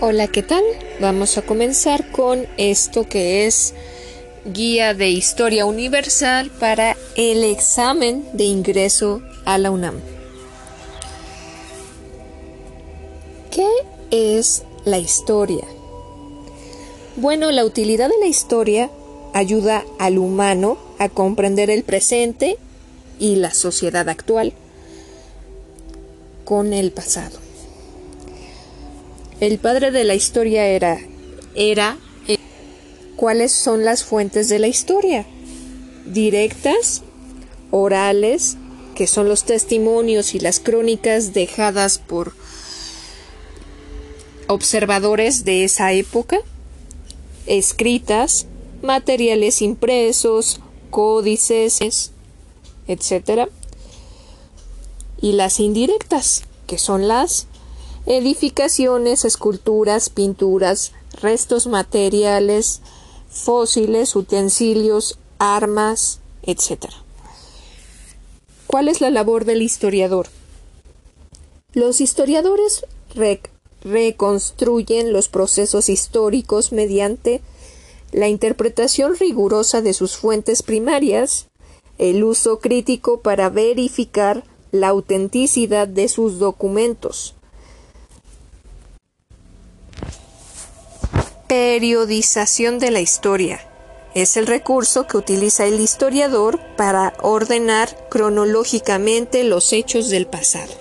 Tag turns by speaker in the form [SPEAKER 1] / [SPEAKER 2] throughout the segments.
[SPEAKER 1] Hola, ¿qué tal? Vamos a comenzar con esto que es Guía de Historia Universal para el examen de ingreso a la UNAM. ¿Qué es la historia? Bueno, la utilidad de la historia ayuda al humano a comprender el presente y la sociedad actual con el pasado. El padre de la historia era era eh, ¿Cuáles son las fuentes de la historia? Directas, orales, que son los testimonios y las crónicas dejadas por observadores de esa época, escritas, materiales impresos, códices, etc. Y las indirectas, que son las edificaciones, esculturas, pinturas, restos materiales, fósiles, utensilios, armas, etc. ¿Cuál es la labor del historiador? Los historiadores reconstruyen los procesos históricos mediante la interpretación rigurosa de sus fuentes primarias, el uso crítico para verificar la autenticidad de sus documentos, Periodización de la historia. Es el recurso que utiliza el historiador para ordenar cronológicamente los hechos del pasado.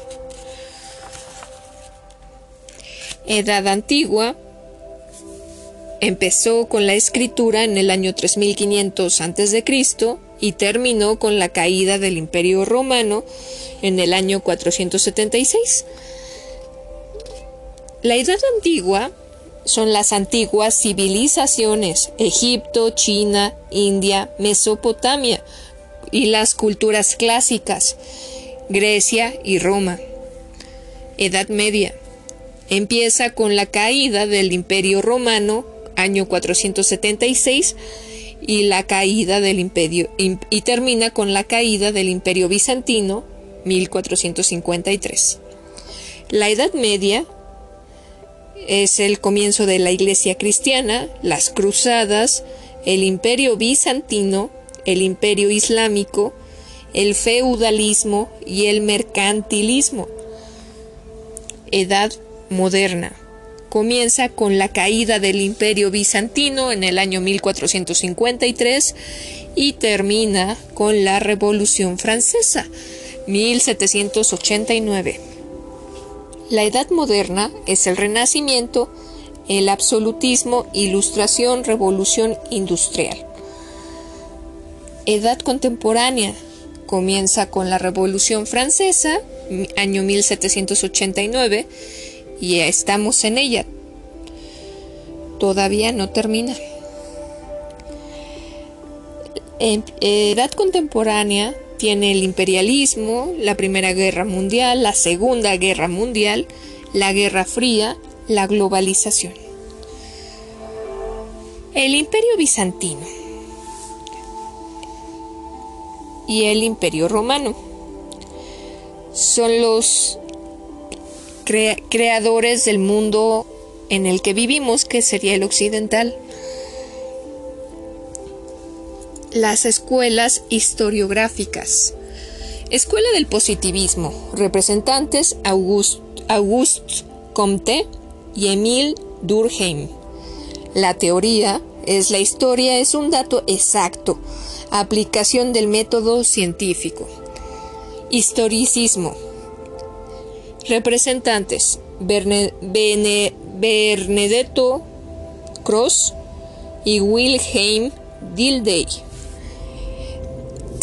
[SPEAKER 1] Edad antigua. Empezó con la escritura en el año 3500 a.C. y terminó con la caída del Imperio Romano en el año 476. La Edad Antigua son las antiguas civilizaciones Egipto, China, India, Mesopotamia y las culturas clásicas Grecia y Roma. Edad Media. Empieza con la caída del Imperio Romano, año 476, y la caída del Imperio y termina con la caída del Imperio Bizantino, 1453. La Edad Media es el comienzo de la Iglesia cristiana, las cruzadas, el imperio bizantino, el imperio islámico, el feudalismo y el mercantilismo. Edad moderna. Comienza con la caída del imperio bizantino en el año 1453 y termina con la Revolución Francesa, 1789. La Edad Moderna es el Renacimiento, el absolutismo, ilustración, revolución industrial. Edad Contemporánea comienza con la Revolución Francesa, año 1789, y estamos en ella. Todavía no termina. Edad Contemporánea tiene el imperialismo, la Primera Guerra Mundial, la Segunda Guerra Mundial, la Guerra Fría, la globalización. El Imperio Bizantino y el Imperio Romano son los creadores del mundo en el que vivimos, que sería el occidental. Las escuelas historiográficas. Escuela del positivismo. Representantes Auguste, Comte y Emile Durkheim. La teoría es la historia, es un dato exacto. Aplicación del método científico. Historicismo. Representantes Bernadetto Cross y Wilhelm Dilday.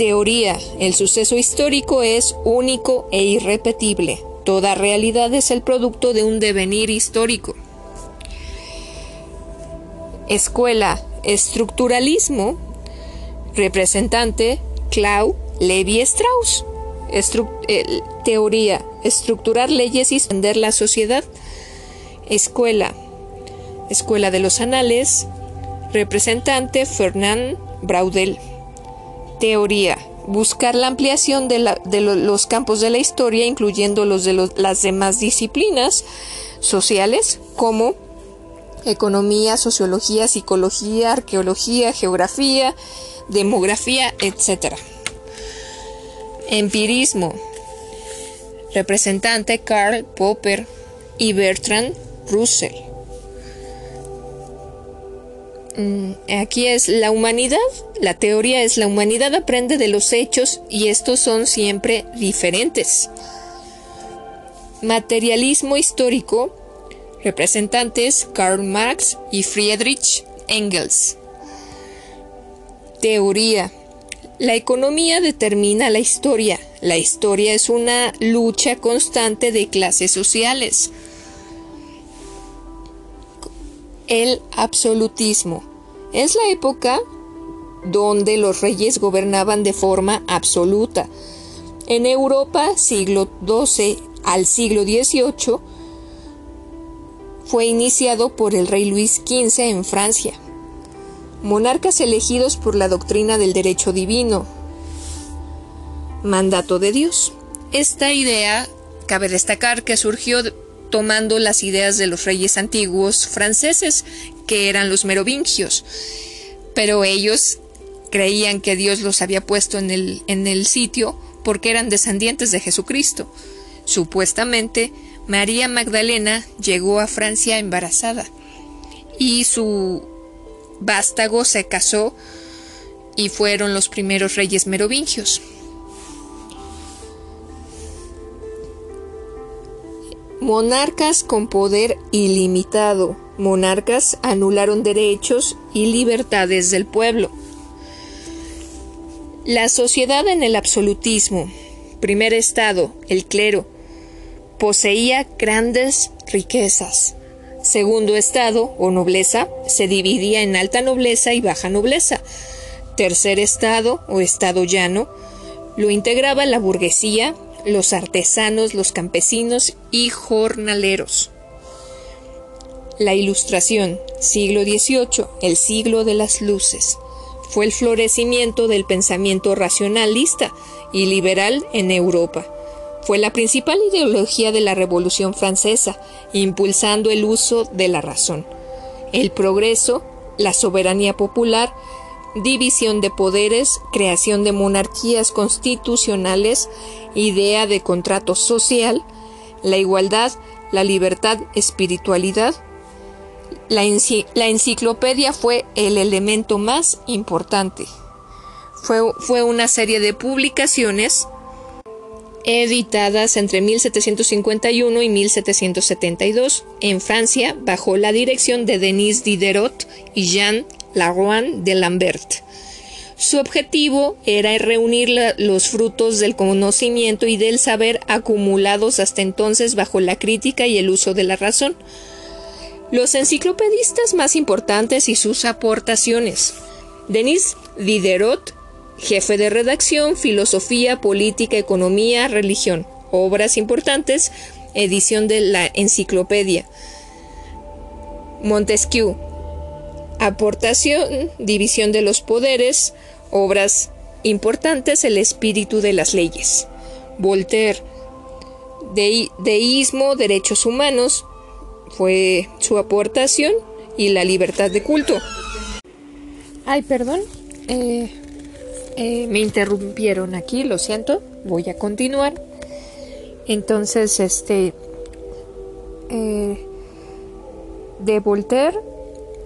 [SPEAKER 1] Teoría. El suceso histórico es único e irrepetible. Toda realidad es el producto de un devenir histórico. Escuela. Estructuralismo. Representante. Clau Levi Strauss. Teoría. Estructurar leyes y extender la sociedad. Escuela. Escuela de los Anales. Representante Fernand Braudel. Teoría. Buscar la ampliación de, los campos de la historia, incluyendo los de las demás disciplinas sociales, como economía, sociología, psicología, arqueología, geografía, demografía, etc. Empirismo. Representante Karl Popper y Bertrand Russell. Mm, aquí es la humanidad, la teoría es la humanidad aprende de los hechos y estos son siempre diferentes. Materialismo histórico, representantes Karl Marx y Friedrich Engels. Teoría. La economía determina la historia. La historia es una lucha constante de clases sociales. El absolutismo. Es la época donde los reyes gobernaban de forma absoluta. En Europa, siglo XII al siglo XVIII, fue iniciado por el rey Luis XV en Francia. Monarcas elegidos por la doctrina del derecho divino. Mandato de Dios. Esta idea cabe destacar que surgió tomando las ideas de los reyes antiguos franceses, que eran los merovingios, pero ellos creían que Dios los había puesto en el, en el sitio porque eran descendientes de Jesucristo. Supuestamente, María Magdalena llegó a Francia embarazada y su vástago se casó y fueron los primeros reyes merovingios. Monarcas con poder ilimitado. Monarcas anularon derechos y libertades del pueblo. La sociedad en el absolutismo. Primer estado, el clero. Poseía grandes riquezas. Segundo estado, o nobleza, se dividía en alta nobleza y baja nobleza. Tercer estado, o estado llano, lo integraba la burguesía, los artesanos, los campesinos y jornaleros. La Ilustración, siglo XVIII, el siglo de las luces, fue el florecimiento del pensamiento racionalista y liberal en Europa. Fue la principal ideología de la Revolución Francesa, impulsando el uso de la razón, el progreso, la soberanía popular, división de poderes, creación de monarquías constitucionales, idea de contrato social, la igualdad, la libertad, espiritualidad. La, enciclopedia fue el elemento más importante. Fue, fue una serie de publicaciones editadas entre 1751 y 1772 en Francia bajo la dirección de Denis Diderot y Jean Laroan de Lambert. Su objetivo era reunir los frutos del conocimiento y del saber acumulados hasta entonces bajo la crítica y el uso de la razón. Los enciclopedistas más importantes y sus aportaciones. Denis Diderot, jefe de redacción, filosofía, política, economía, religión. Obras importantes, edición de la enciclopedia. Montesquieu, Aportación, división de los poderes, obras importantes, el espíritu de las leyes. Voltaire, deísmo, derechos humanos, fue su aportación y la libertad de culto. Ay, perdón, eh, eh, me interrumpieron aquí, lo siento, voy a continuar. Entonces, este, eh, de Voltaire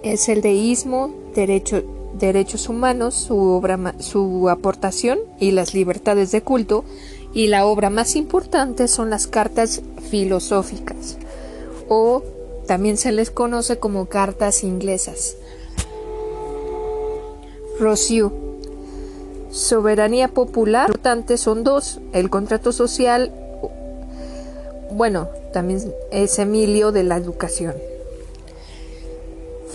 [SPEAKER 1] es el deísmo, derechos humanos, su, obra, su aportación y las libertades de culto, y la obra más importante son las cartas filosóficas, o también se les conoce como cartas inglesas. Rousseau. Soberanía popular, importantes son dos, el contrato social, bueno, también es Emilio de la educación.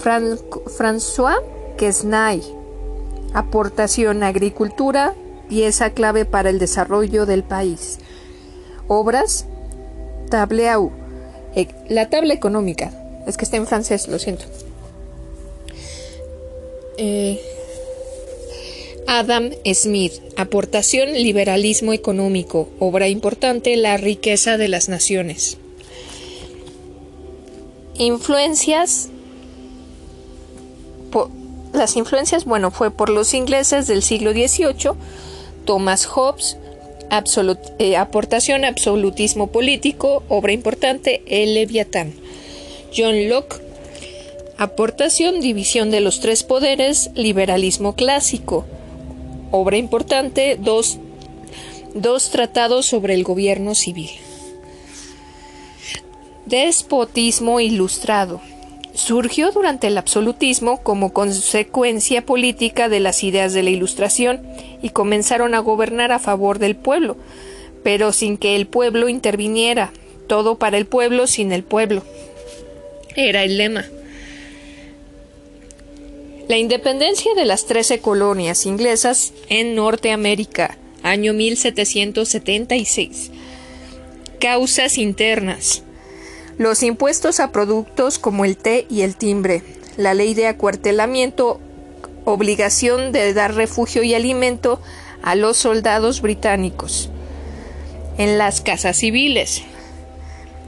[SPEAKER 1] François Quesnay. Aportación a agricultura, pieza clave para el desarrollo del país. Obras, Tableau. E, la tabla económica. Es que está en francés, lo siento. Eh, Adam Smith. Aportación liberalismo económico. Obra importante, la riqueza de las naciones. Influencias las influencias, bueno, fue por los ingleses del siglo XVIII, Thomas Hobbes, eh, aportación absolutismo político, obra importante, El Leviatán. John Locke, aportación división de los tres poderes, liberalismo clásico. Obra importante, dos, dos tratados sobre el gobierno civil. Despotismo ilustrado. Surgió durante el absolutismo como consecuencia política de las ideas de la Ilustración y comenzaron a gobernar a favor del pueblo, pero sin que el pueblo interviniera, todo para el pueblo sin el pueblo. Era el lema. La independencia de las trece colonias inglesas en Norteamérica, año 1776. Causas internas los impuestos a productos como el té y el timbre, la ley de acuartelamiento, obligación de dar refugio y alimento a los soldados británicos. En las casas civiles,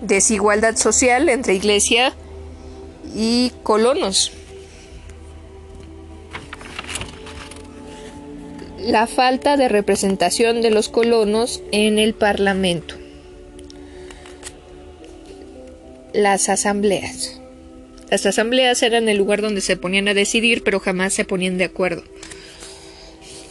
[SPEAKER 1] desigualdad social entre iglesia y colonos. La falta de representación de los colonos en el Parlamento. Las asambleas. Las asambleas eran el lugar donde se ponían a decidir, pero jamás se ponían de acuerdo.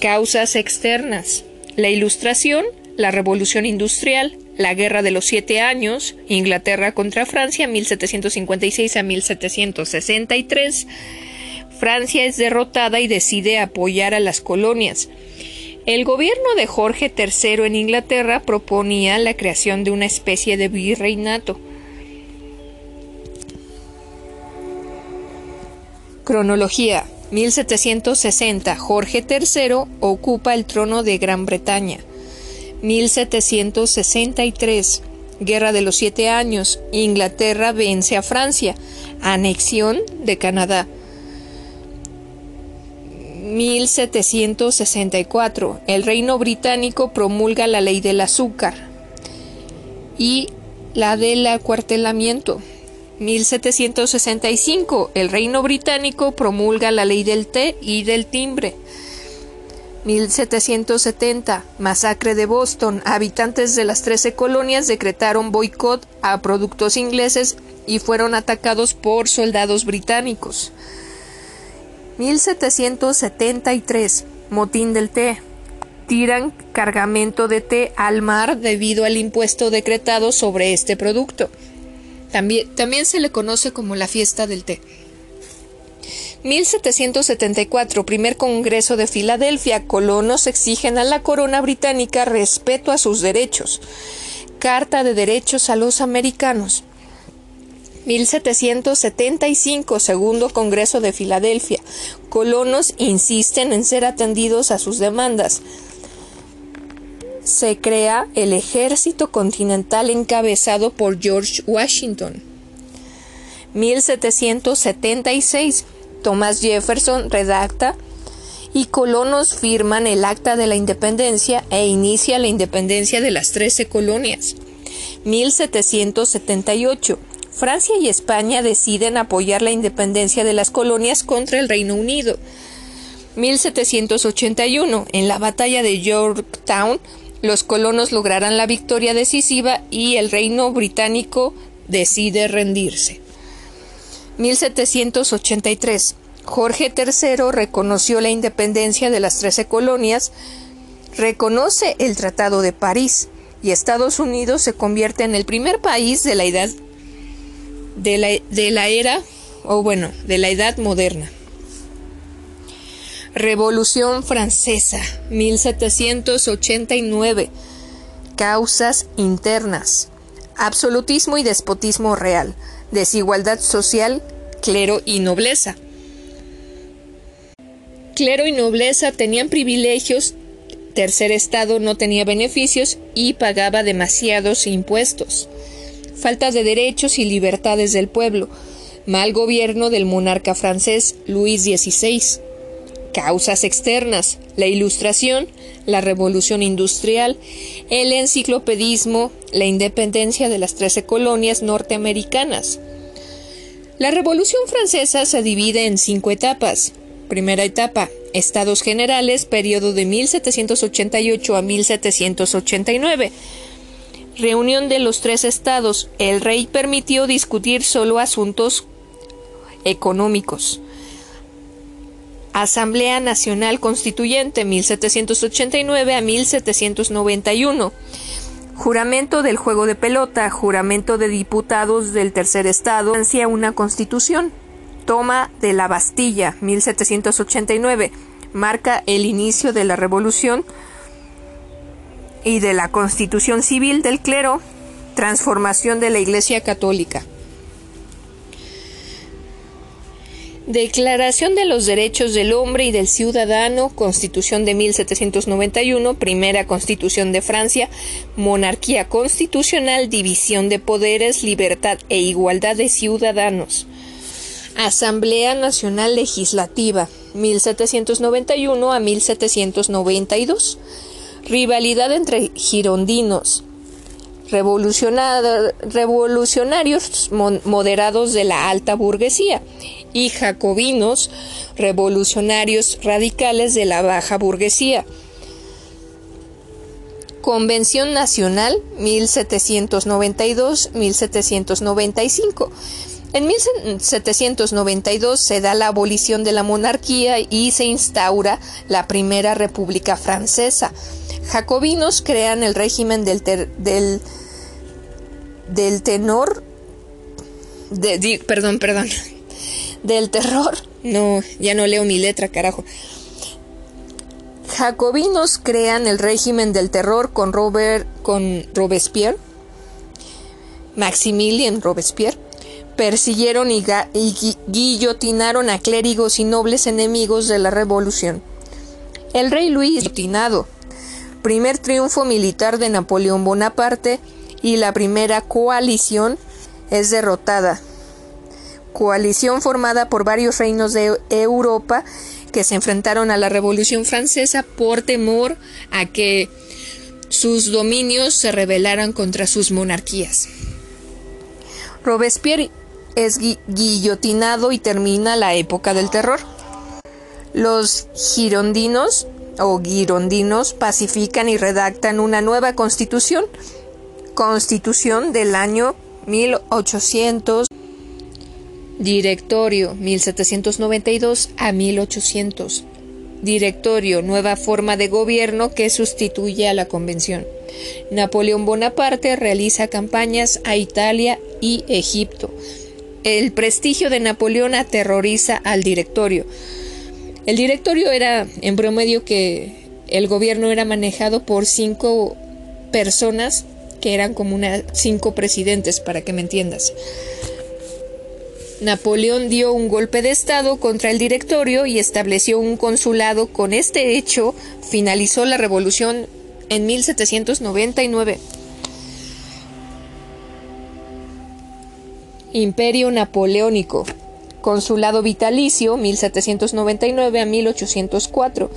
[SPEAKER 1] Causas externas. La Ilustración, la Revolución Industrial, la Guerra de los Siete Años, Inglaterra contra Francia, 1756 a 1763. Francia es derrotada y decide apoyar a las colonias. El gobierno de Jorge III en Inglaterra proponía la creación de una especie de virreinato Cronología 1760 Jorge III ocupa el trono de Gran Bretaña. 1763 Guerra de los Siete Años. Inglaterra vence a Francia. Anexión de Canadá. 1764 El Reino Británico promulga la ley del azúcar y la del acuartelamiento. 1765, el Reino Británico promulga la ley del té y del timbre. 1770, masacre de Boston. Habitantes de las trece colonias decretaron boicot a productos ingleses y fueron atacados por soldados británicos. 1773, motín del té. Tiran cargamento de té al mar debido al impuesto decretado sobre este producto. También, se le conoce como la fiesta del té. 1774, primer Congreso de Filadelfia, colonos exigen a la corona británica respeto a sus derechos. Carta de Derechos a los Americanos. 1775, segundo Congreso de Filadelfia. Colonos insisten en ser atendidos a sus demandas se crea el ejército continental encabezado por George Washington. 1776. Thomas Jefferson redacta y colonos firman el Acta de la Independencia e inicia la independencia de las trece colonias. 1778. Francia y España deciden apoyar la independencia de las colonias contra el Reino Unido. 1781. En la batalla de Yorktown, los colonos lograrán la victoria decisiva y el reino británico decide rendirse. 1783. Jorge III reconoció la independencia de las trece colonias, reconoce el Tratado de París y Estados Unidos se convierte en el primer país de la edad de la, de la era o bueno, de la edad moderna. Revolución Francesa, 1789. Causas internas. Absolutismo y despotismo real. Desigualdad social, clero y nobleza. Clero y nobleza tenían privilegios, tercer estado no tenía beneficios y pagaba demasiados impuestos. Falta de derechos y libertades del pueblo. Mal gobierno del monarca francés Luis XVI causas externas, la ilustración, la revolución industrial, el enciclopedismo, la independencia de las trece colonias norteamericanas. La Revolución Francesa se divide en cinco etapas. Primera etapa, Estados Generales, periodo de 1788 a 1789. Reunión de los tres estados. El rey permitió discutir solo asuntos económicos. Asamblea Nacional Constituyente 1789 a 1791. Juramento del juego de pelota, juramento de diputados del tercer estado, hacia una constitución. Toma de la Bastilla 1789. Marca el inicio de la revolución y de la constitución civil del clero. Transformación de la Iglesia Católica. Declaración de los Derechos del Hombre y del Ciudadano, Constitución de 1791, Primera Constitución de Francia, Monarquía Constitucional, División de Poderes, Libertad e Igualdad de Ciudadanos. Asamblea Nacional Legislativa, 1791 a 1792. Rivalidad entre girondinos, revolucionarios moderados de la alta burguesía y jacobinos revolucionarios radicales de la baja burguesía. Convención Nacional 1792-1795. En 1792 se da la abolición de la monarquía y se instaura la primera república francesa. Jacobinos crean el régimen del, del, del tenor, de, perdón, perdón, del terror. No, ya no leo mi letra, carajo. Jacobinos crean el régimen del terror con Robert, con Robespierre, Maximilien Robespierre. Persiguieron y, guillotinaron a clérigos y nobles enemigos de la revolución. El rey Luis guillotinado. Primer triunfo militar de Napoleón Bonaparte y la primera coalición es derrotada coalición formada por varios reinos de Europa que se enfrentaron a la Revolución Francesa por temor a que sus dominios se rebelaran contra sus monarquías. Robespierre es guillotinado y termina la época del terror. Los girondinos o girondinos pacifican y redactan una nueva constitución, constitución del año 1800. Directorio 1792 a 1800. Directorio, nueva forma de gobierno que sustituye a la Convención. Napoleón Bonaparte realiza campañas a Italia y Egipto. El prestigio de Napoleón aterroriza al directorio. El directorio era en promedio que el gobierno era manejado por cinco personas que eran como una, cinco presidentes, para que me entiendas. Napoleón dio un golpe de Estado contra el directorio y estableció un consulado. Con este hecho finalizó la revolución en 1799. Imperio Napoleónico. Consulado vitalicio 1799 a 1804.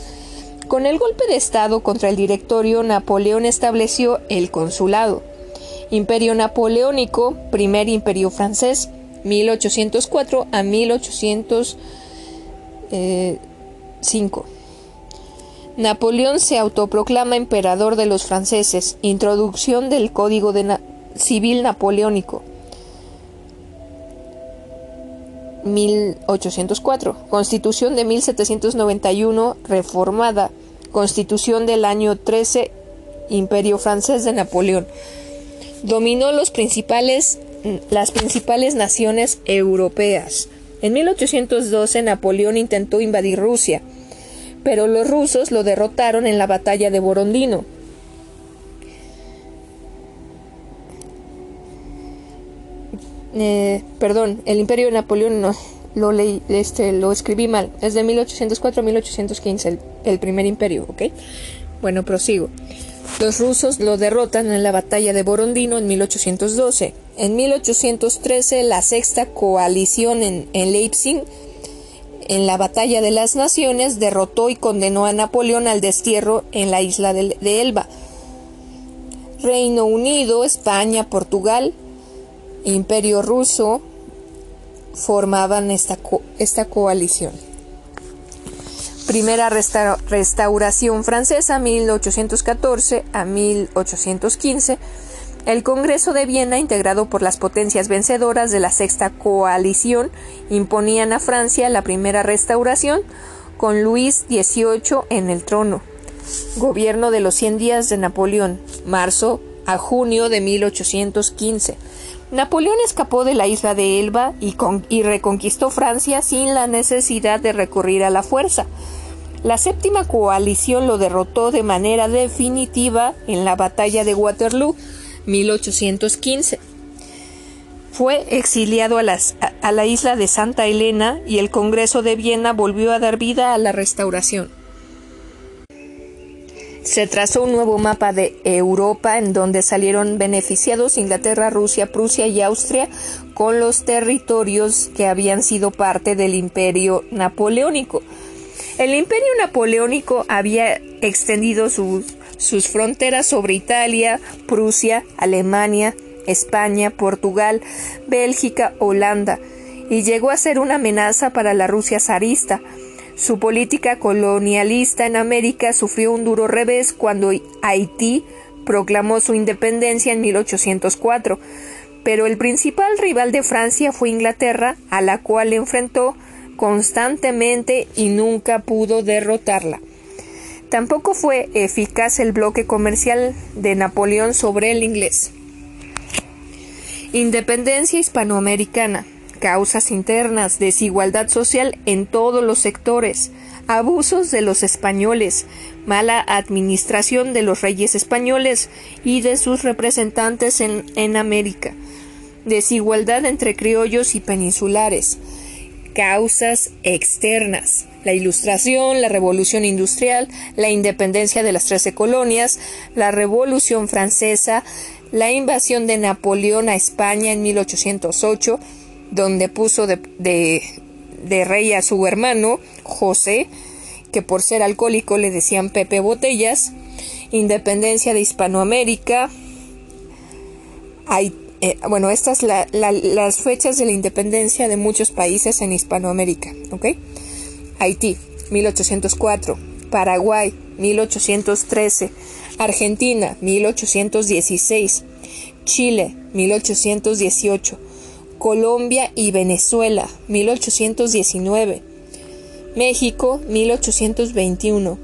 [SPEAKER 1] Con el golpe de Estado contra el directorio, Napoleón estableció el consulado. Imperio Napoleónico, primer imperio francés, 1804 a 1805. Eh, Napoleón se autoproclama emperador de los franceses. Introducción del Código Civil Napoleónico. 1804. Constitución de 1791 reformada. Constitución del año 13. Imperio francés de Napoleón. Dominó los principales las principales naciones europeas. En 1812 Napoleón intentó invadir Rusia, pero los rusos lo derrotaron en la batalla de Borondino. Eh, perdón, el imperio de Napoleón no, lo leí, este, lo escribí mal. Es de 1804 a 1815 el, primer imperio, ¿ok? Bueno, prosigo. Los rusos lo derrotan en la batalla de Borondino en 1812. En 1813, la sexta coalición en, Leipzig, en la batalla de las naciones, derrotó y condenó a Napoleón al destierro en la isla de, Elba. Reino Unido, España, Portugal, Imperio ruso formaban esta, esta coalición. Primera restauración francesa 1814 a 1815. El Congreso de Viena, integrado por las potencias vencedoras de la Sexta Coalición, imponían a Francia la primera restauración, con Luis XVIII en el trono. Gobierno de los 100 días de Napoleón, marzo a junio de 1815. Napoleón escapó de la isla de Elba y, reconquistó Francia sin la necesidad de recurrir a la fuerza. La séptima coalición lo derrotó de manera definitiva en la batalla de Waterloo 1815. Fue exiliado a la isla de Santa Elena y el Congreso de Viena volvió a dar vida a la restauración. Se trazó un nuevo mapa de Europa en donde salieron beneficiados Inglaterra, Rusia, Prusia y Austria con los territorios que habían sido parte del imperio napoleónico. El imperio napoleónico había extendido sus, sus fronteras sobre Italia, Prusia, Alemania, España, Portugal, Bélgica, Holanda, y llegó a ser una amenaza para la Rusia zarista. Su política colonialista en América sufrió un duro revés cuando Haití proclamó su independencia en 1804, pero el principal rival de Francia fue Inglaterra, a la cual enfrentó constantemente y nunca pudo derrotarla. Tampoco fue eficaz el bloque comercial de Napoleón sobre el inglés. Independencia hispanoamericana, causas internas, desigualdad social en todos los sectores, abusos de los españoles, mala administración de los reyes españoles y de sus representantes en, en América, desigualdad entre criollos y peninsulares, causas externas, la Ilustración, la Revolución Industrial, la independencia de las Trece Colonias, la Revolución Francesa, la invasión de Napoleón a España en 1808, donde puso de, rey a su hermano, José, que por ser alcohólico le decían Pepe Botellas, independencia de Hispanoamérica, hay, eh, bueno, estas la, las fechas de la independencia de muchos países en Hispanoamérica, ¿ok? Haití, 1804, Paraguay, 1813, Argentina 1816, Chile 1818, Colombia y Venezuela 1819, México 1821,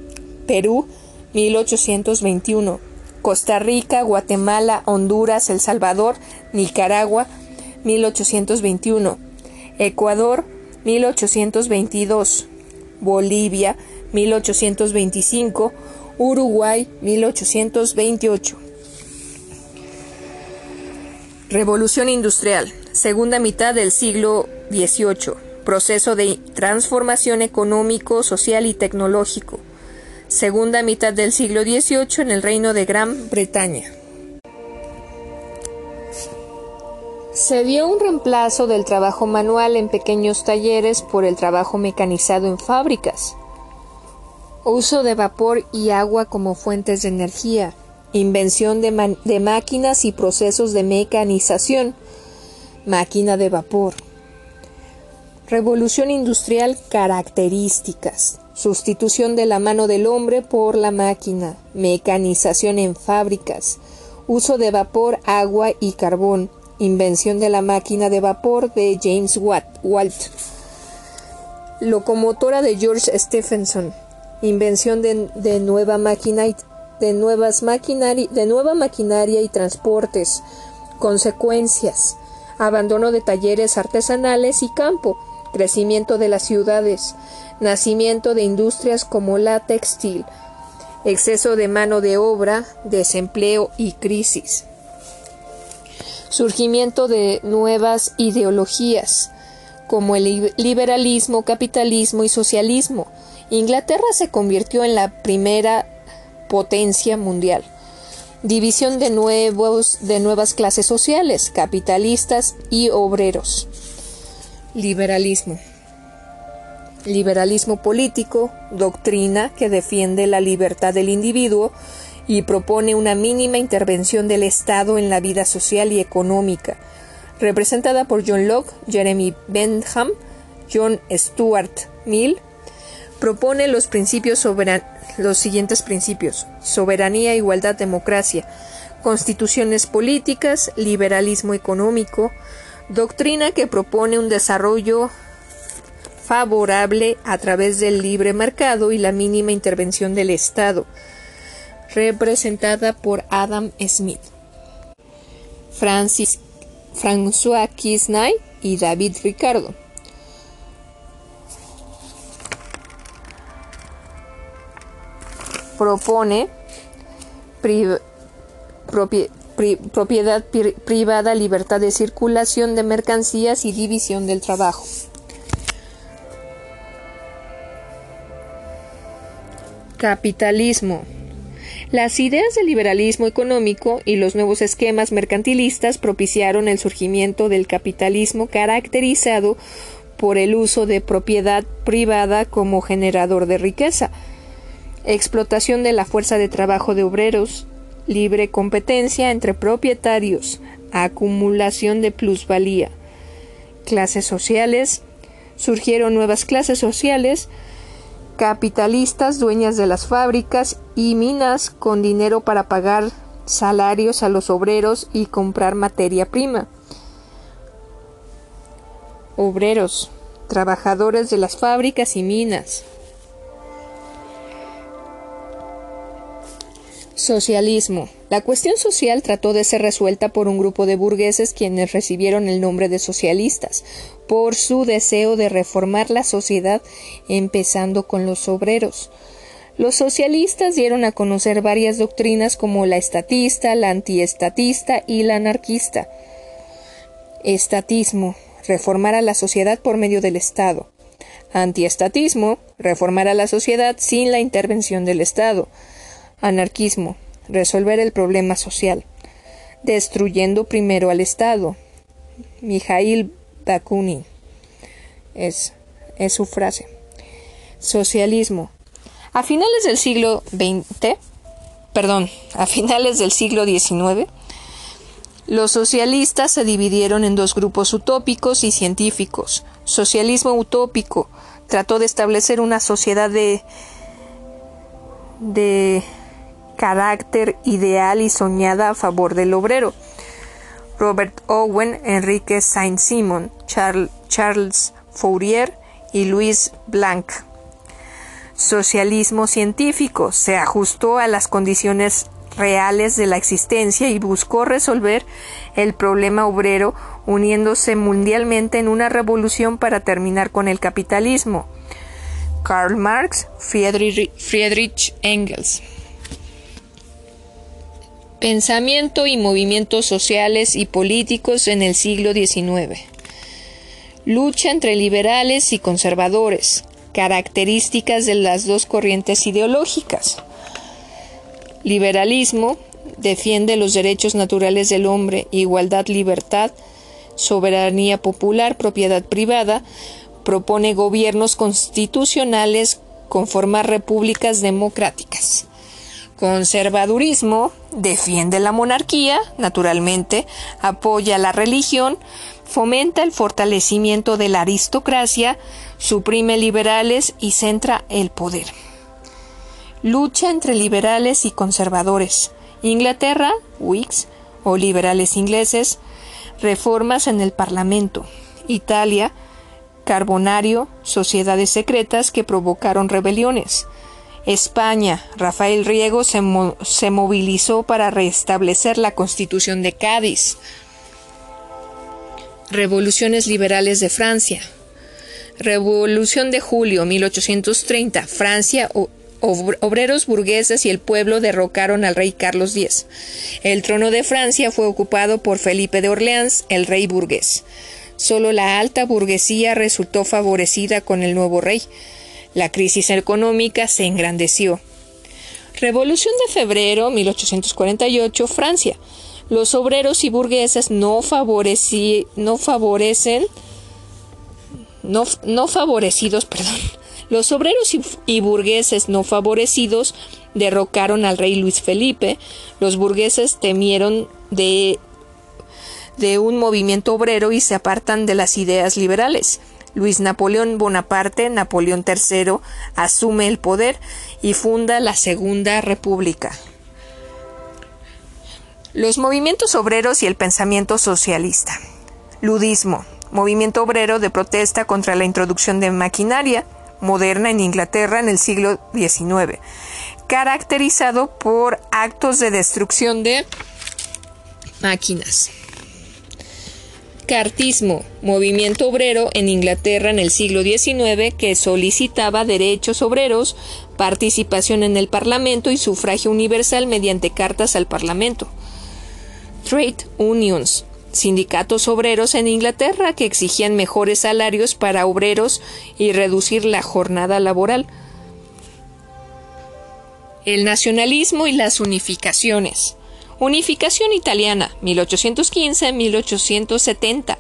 [SPEAKER 1] Perú 1821, Costa Rica, Guatemala, Honduras, El Salvador, Nicaragua 1821, Ecuador 1822, Bolivia 1825, Uruguay 1828. Revolución industrial, segunda mitad del siglo XVIII, proceso de transformación económico, social y tecnológico, segunda mitad del siglo XVIII en el Reino de Gran Bretaña. Se dio un reemplazo del trabajo manual en pequeños talleres por el trabajo mecanizado en fábricas. Uso de vapor y agua como fuentes de energía. Invención de, de máquinas y procesos de mecanización. Máquina de vapor. Revolución industrial características. Sustitución de la mano del hombre por la máquina. Mecanización en fábricas. Uso de vapor, agua y carbón. Invención de la máquina de vapor de James Watt, Walt. Locomotora de George Stephenson invención de, nueva máquina de nuevas de nueva maquinaria y transportes, consecuencias, abandono de talleres artesanales y campo, crecimiento de las ciudades, nacimiento de industrias como la textil, exceso de mano de obra, desempleo y crisis. Surgimiento de nuevas ideologías, como el liberalismo, capitalismo y socialismo, Inglaterra se convirtió en la primera potencia mundial. División de, nuevos, de nuevas clases sociales, capitalistas y obreros. Liberalismo. Liberalismo político, doctrina que defiende la libertad del individuo y propone una mínima intervención del Estado en la vida social y económica, representada por John Locke, Jeremy Bentham, John Stuart Mill, Propone los principios los siguientes principios: soberanía, igualdad, democracia, constituciones políticas, liberalismo económico, doctrina que propone un desarrollo favorable a través del libre mercado y la mínima intervención del Estado, representada por Adam Smith, Francis, François Kisnay y David Ricardo. Propone propiedad privada, libertad de circulación de mercancías y división del trabajo. Capitalismo. Las ideas del liberalismo económico y los nuevos esquemas mercantilistas propiciaron el surgimiento del capitalismo caracterizado por el uso de propiedad privada como generador de riqueza, explotación de la fuerza de trabajo de obreros, libre competencia entre propietarios, acumulación de plusvalía. Clases sociales. Surgieron nuevas clases sociales, capitalistas dueñas de las fábricas y minas con dinero para pagar salarios a los obreros y comprar materia prima. Obreros, trabajadores de las fábricas y minas. Socialismo. La cuestión social trató de ser resuelta por un grupo de burgueses quienes recibieron el nombre de socialistas, por su deseo de reformar la sociedad, empezando con los obreros. Los socialistas dieron a conocer varias doctrinas como la estatista, la antiestatista y la anarquista. Estatismo. Reformar a la sociedad por medio del Estado. Antiestatismo. Reformar a la sociedad sin la intervención del Estado. Anarquismo. Resolver el problema social. Destruyendo primero al Estado. Mijail Bakunin. Es, es su frase. Socialismo. A finales del siglo XX, perdón, a finales del siglo XIX, los socialistas se dividieron en dos grupos utópicos y científicos. Socialismo utópico trató de establecer una sociedad de, de carácter ideal y soñada a favor del obrero. Robert Owen, Enrique Saint-Simon, Charles Fourier y Louis Blanc. Socialismo científico se ajustó a las condiciones reales de la existencia y buscó resolver el problema obrero uniéndose mundialmente en una revolución para terminar con el capitalismo. Karl Marx, Friedrich Engels. Pensamiento y movimientos sociales y políticos en el siglo XIX. Lucha entre liberales y conservadores. Características de las dos corrientes ideológicas. Liberalismo defiende los derechos naturales del hombre, igualdad, libertad, soberanía popular, propiedad privada, propone gobiernos constitucionales con formar repúblicas democráticas. Conservadurismo defiende la monarquía, naturalmente, apoya la religión, fomenta el fortalecimiento de la aristocracia, suprime liberales y centra el poder. Lucha entre liberales y conservadores. Inglaterra, Whigs o liberales ingleses, reformas en el Parlamento. Italia, Carbonario, sociedades secretas que provocaron rebeliones. España, Rafael Riego se, movilizó para restablecer la Constitución de Cádiz. Revoluciones liberales de Francia. Revolución de julio 1830. Francia, obreros burgueses y el pueblo derrocaron al rey Carlos X. El trono de Francia fue ocupado por Felipe de Orleans, el rey burgués. Solo la alta burguesía resultó favorecida con el nuevo rey. La crisis económica se engrandeció. Revolución de febrero 1848, Francia. Los obreros y burgueses no, no favorecen no, no, favorecidos, perdón. Los obreros y, y, burgueses no favorecidos derrocaron al rey Luis Felipe. Los burgueses temieron de, de un movimiento obrero y se apartan de las ideas liberales. Luis Napoleón Bonaparte, Napoleón III, asume el poder y funda la Segunda República. Los movimientos obreros y el pensamiento socialista. Ludismo, movimiento obrero de protesta contra la introducción de maquinaria moderna en Inglaterra en el siglo XIX, caracterizado por actos de destrucción de máquinas. Cartismo, movimiento obrero en Inglaterra en el siglo XIX que solicitaba derechos obreros, participación en el Parlamento y sufragio universal mediante cartas al Parlamento. Trade Unions, sindicatos obreros en Inglaterra que exigían mejores salarios para obreros y reducir la jornada laboral. El nacionalismo y las unificaciones. Unificación italiana, 1815-1870.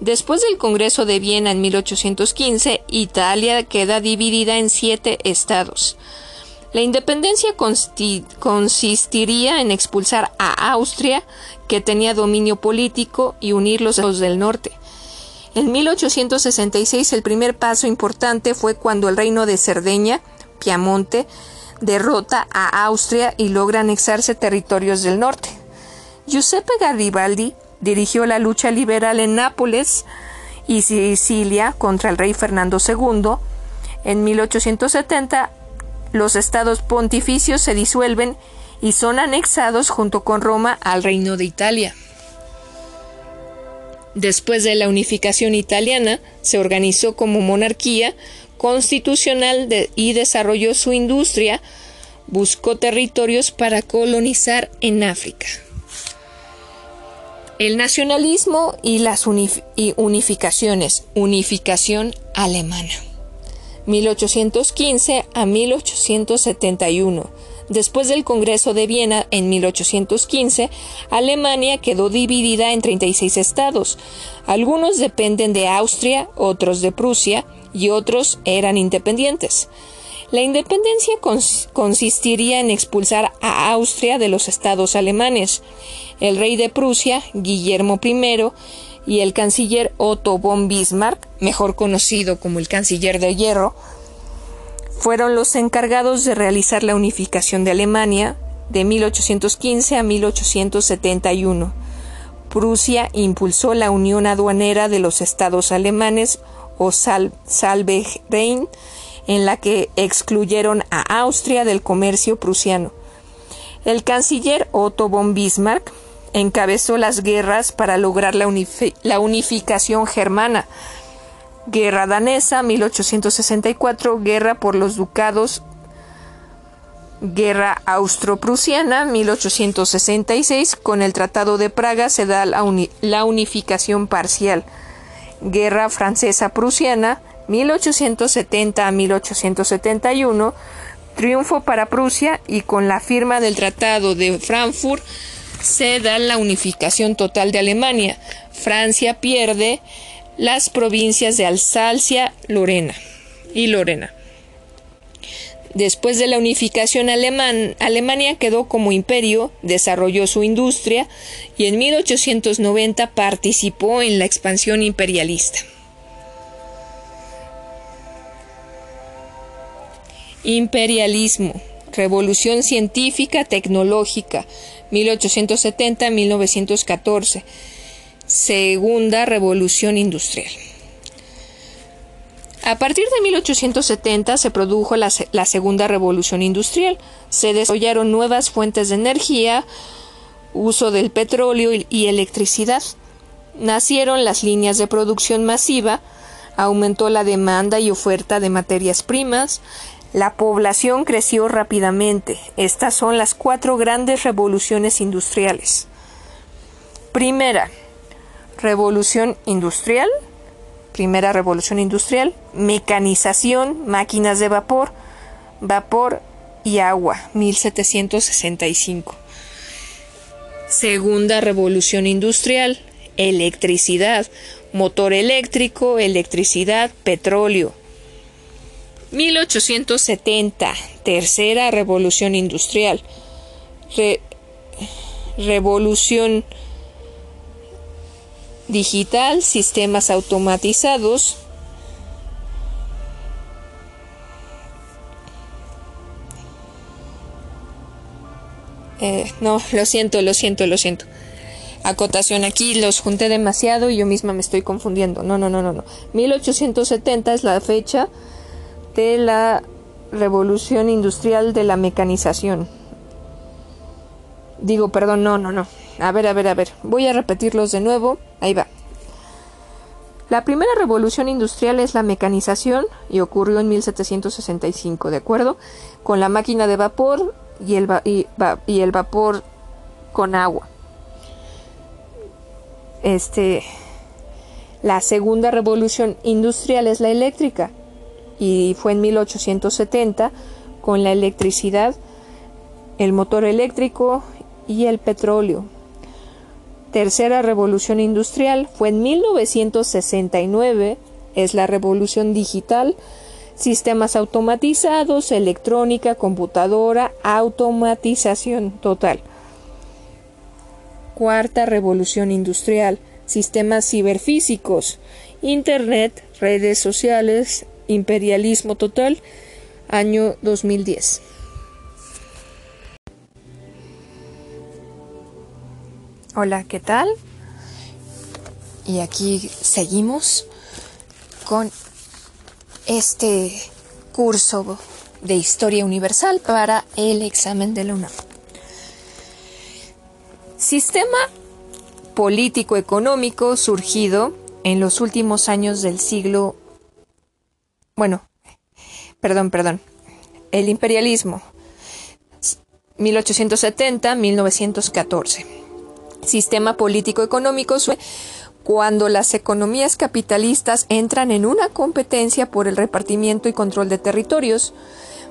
[SPEAKER 1] Después del Congreso de Viena en 1815, Italia queda dividida en siete estados. La independencia consistiría en expulsar a Austria, que tenía dominio político, y unir los estados del norte. En 1866 el primer paso importante fue cuando el reino de Cerdeña, Piamonte, derrota a Austria y logra anexarse territorios del norte. Giuseppe Garibaldi dirigió la lucha liberal en Nápoles y Sicilia contra el rey Fernando II. En 1870 los estados pontificios se disuelven y son anexados junto con Roma al Reino de Italia. Después de la unificación italiana, se organizó como monarquía constitucional y desarrolló su industria, buscó territorios para colonizar en África. El nacionalismo y las unificaciones. Unificación alemana. 1815 a 1871. Después del Congreso de Viena en 1815, Alemania quedó dividida en 36 estados. Algunos dependen de Austria, otros de Prusia, y otros eran independientes. La independencia consistiría en expulsar a Austria de los estados alemanes. El rey de Prusia, Guillermo I, y el canciller Otto von Bismarck, mejor conocido como el canciller de hierro, fueron los encargados de realizar la unificación de Alemania de 1815 a 1871. Prusia impulsó la unión aduanera de los estados alemanes o Salverein, en la que excluyeron a Austria del comercio prusiano. El canciller Otto von Bismarck encabezó las guerras para lograr la, unificación germana. Guerra danesa 1864, guerra por los ducados Guerra austro-prusiana 1866, con el Tratado de Praga se da la unificación parcial. Guerra Francesa-Prusiana, 1870 a 1871, triunfo para Prusia y con la firma del Tratado de Frankfurt se da la unificación total de Alemania. Francia pierde las provincias de Alsacia, Lorena y Lorena. Después de la unificación alemán, Alemania quedó como imperio, desarrolló su industria y en 1890 participó en la expansión imperialista. Imperialismo, Revolución Científica Tecnológica, 1870-1914, Segunda Revolución Industrial. A partir de 1870 se produjo la, segunda revolución industrial. Se desarrollaron nuevas fuentes de energía, uso del petróleo y, electricidad. Nacieron las líneas de producción masiva, aumentó la demanda y oferta de materias primas, la población creció rápidamente. Estas son las cuatro grandes revoluciones industriales. Primera, revolución industrial, primera revolución industrial, mecanización, máquinas de vapor, vapor y agua, 1765. Segunda revolución industrial, electricidad, motor eléctrico, electricidad, petróleo. 1870, tercera revolución industrial, revolución digital, sistemas automatizados, eh, no, lo siento, lo siento, lo siento. Acotación aquí, los junté demasiado y yo misma me estoy confundiendo. No, no, no, no, no. 1870 es la fecha de la revolución industrial de la mecanización. Digo, perdón, no, no, no. A ver, a ver, a ver. Voy a repetirlos de nuevo. Ahí va. La primera revolución industrial es la mecanización y ocurrió en 1765, ¿de acuerdo? Con la máquina de vapor y el, vapor con agua. Este, la segunda revolución industrial es la eléctrica y fue en 1870 con la electricidad, el motor eléctrico y el petróleo. Tercera revolución industrial fue en 1969, es la revolución digital, sistemas automatizados, electrónica, computadora, automatización total. Cuarta revolución industrial, sistemas ciberfísicos, Internet, redes sociales, imperialismo total, año 2010. Hola, ¿qué tal? Y aquí seguimos con este curso de historia universal para el examen de la UNAM. Sistema político-económico surgido en los últimos años del siglo... Bueno, perdón, perdón. El imperialismo. 1870-1914. Sistema político-económico cuando las economías capitalistas entran en una competencia por el repartimiento y control de territorios,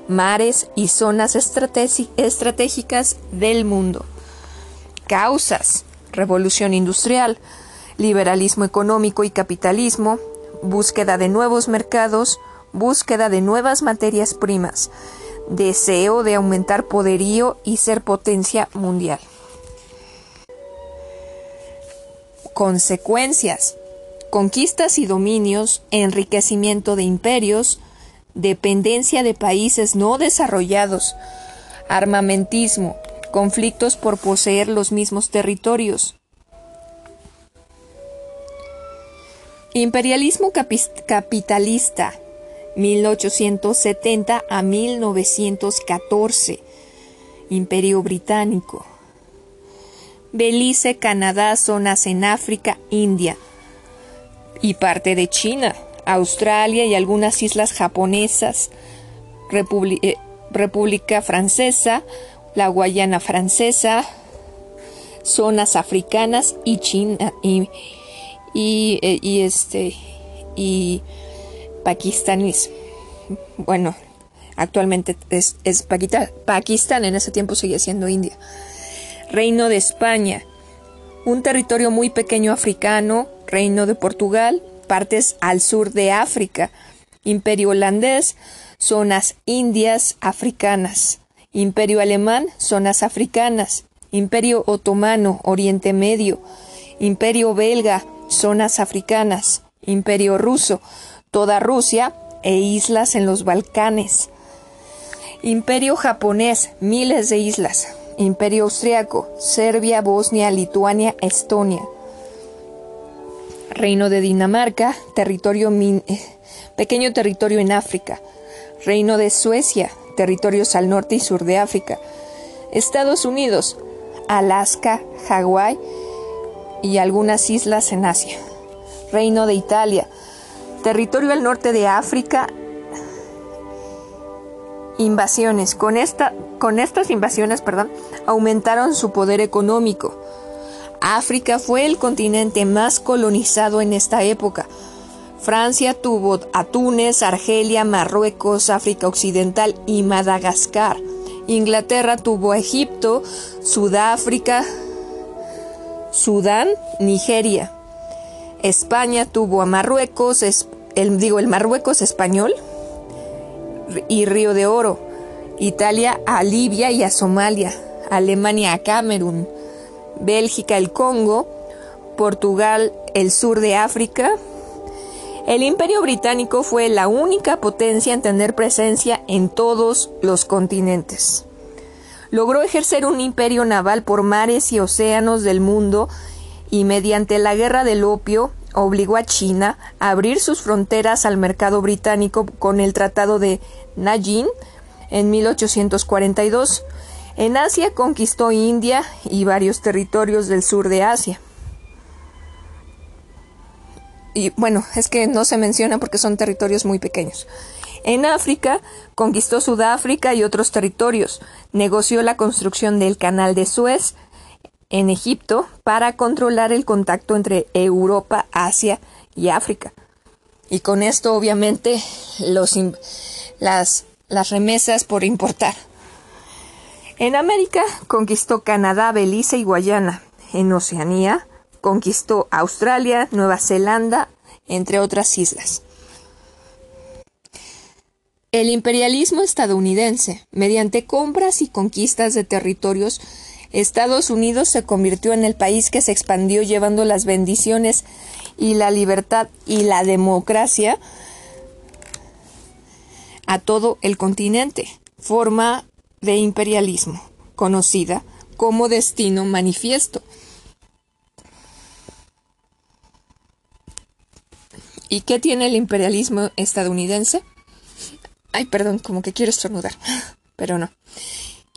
[SPEAKER 1] mares y zonas estratégicas del mundo. Causas. Revolución industrial, liberalismo económico y capitalismo, búsqueda de nuevos mercados, búsqueda de nuevas materias primas, deseo de aumentar poderío y ser potencia mundial. Consecuencias. Conquistas y dominios, enriquecimiento de imperios, dependencia de países no desarrollados, armamentismo, conflictos por poseer los mismos territorios. Imperialismo capitalista 1870 a 1914. Imperio británico. Belice, Canadá, zonas en África, India y parte de China, Australia y algunas islas japonesas, eh, República Francesa, la Guayana Francesa, zonas africanas y China y, y, eh, este y. Bueno, actualmente es, es Pakistán, en ese tiempo seguía siendo India. Reino de España, un territorio muy pequeño africano, Reino de Portugal, partes al sur de África, Imperio holandés, zonas indias africanas. Imperio alemán, zonas africanas, Imperio otomano, Oriente Medio, Imperio belga, zonas africanas, Imperio ruso, toda Rusia e islas en los Balcanes. Imperio japonés, miles de islas. Imperio austriaco, Serbia, Bosnia, Lituania, Estonia. Reino de Dinamarca, territorio pequeño territorio en África. Reino de Suecia, territorios al norte y sur de África, Estados Unidos, Alaska, Hawái y algunas islas en Asia. Reino de Italia, territorio al norte de África. Invasiones. Con, esta, con estas invasiones perdón, aumentaron su poder económico. África fue el continente más colonizado en esta época Francia tuvo a Túnez, Argelia, Marruecos, África Occidental y Madagascar. Inglaterra tuvo a Egipto, Sudáfrica, Sudán, Nigeria. España tuvo a Marruecos, el, digo el Marruecos español y Río de Oro. Italia a Libia y a Somalia. Alemania a Camerún. Bélgica el Congo. Portugal el sur de África. El imperio británico fue la única potencia en tener presencia en todos los continentes. Logró ejercer un imperio naval por mares y océanos del mundo y mediante la guerra del opio obligó a China a abrir sus fronteras al mercado británico con el Tratado de Nanjing en 1842. En Asia conquistó India y varios territorios del sur de Asia. Y bueno, es que no se menciona porque son territorios muy pequeños. En África conquistó Sudáfrica y otros territorios. Negoció la construcción del Canal de Suez en Egipto para controlar el contacto entre Europa, Asia y África. Y con esto obviamente los, las, las remesas por importar. En América conquistó Canadá, Belice y Guayana. En Oceanía conquistó Australia, Nueva Zelanda, entre otras islas. El imperialismo estadounidense, mediante compras y conquistas de territorios, Estados Unidos se convirtió en el país que se expandió llevando las bendiciones y la libertad y la democracia a todo el continente, forma de imperialismo conocida como destino manifiesto. ¿Y qué tiene el imperialismo estadounidense? Ay, perdón, como que quiero estornudar, pero no.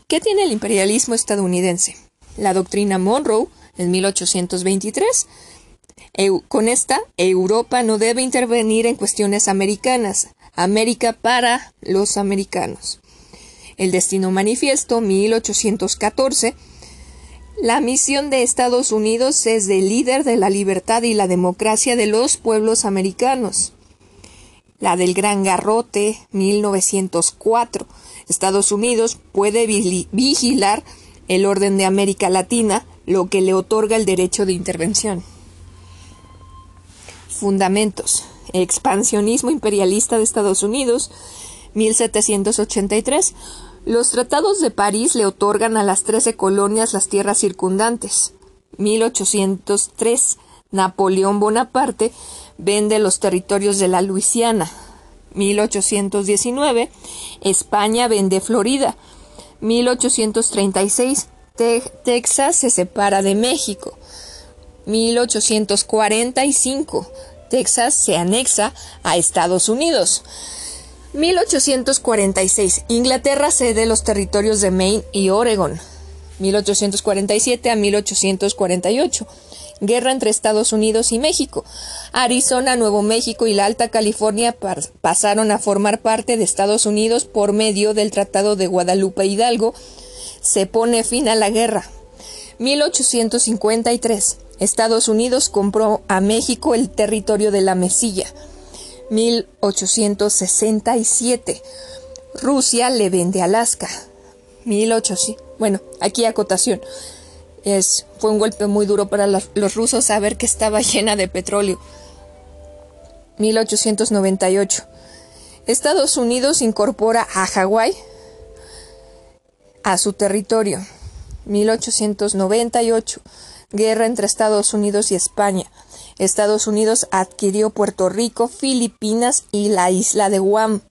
[SPEAKER 1] ¿Qué tiene el imperialismo estadounidense? La doctrina Monroe en 1823. con esta, Europa no debe intervenir en cuestiones americanas, América para los americanos. El Destino Manifiesto 1814. La misión de Estados Unidos es de líder de la libertad y la democracia de los pueblos americanos la del Gran Garrote, 1904. Estados Unidos puede vigilar el orden de América Latina, lo que le otorga el derecho de intervención. Fundamentos. Expansionismo imperialista de Estados Unidos, 1783. Los tratados de París le otorgan a las trece colonias las tierras circundantes. 1803. Napoleón Bonaparte vende los territorios de la Luisiana. 1819, España vende Florida. 1836, Texas se separa de México. 1845, Texas se anexa a Estados Unidos. 1846, Inglaterra cede los territorios de Maine y Oregon. 1847 a 1848 guerra entre Estados Unidos y México. Arizona, Nuevo México y la Alta California pasaron a formar parte de Estados Unidos por medio del Tratado de Guadalupe Hidalgo. Se pone fin a la guerra. 1853. Estados Unidos compró a México el territorio de la Mesilla. 1867. Rusia le vende Alaska. 1800. Bueno, aquí acotación fue un golpe muy duro para los, rusos saber que estaba llena de petróleo. 1898. Estados Unidos incorpora a Hawái a su territorio. 1898. Guerra entre Estados Unidos y España. Estados Unidos adquirió Puerto Rico, Filipinas y la isla de Guam.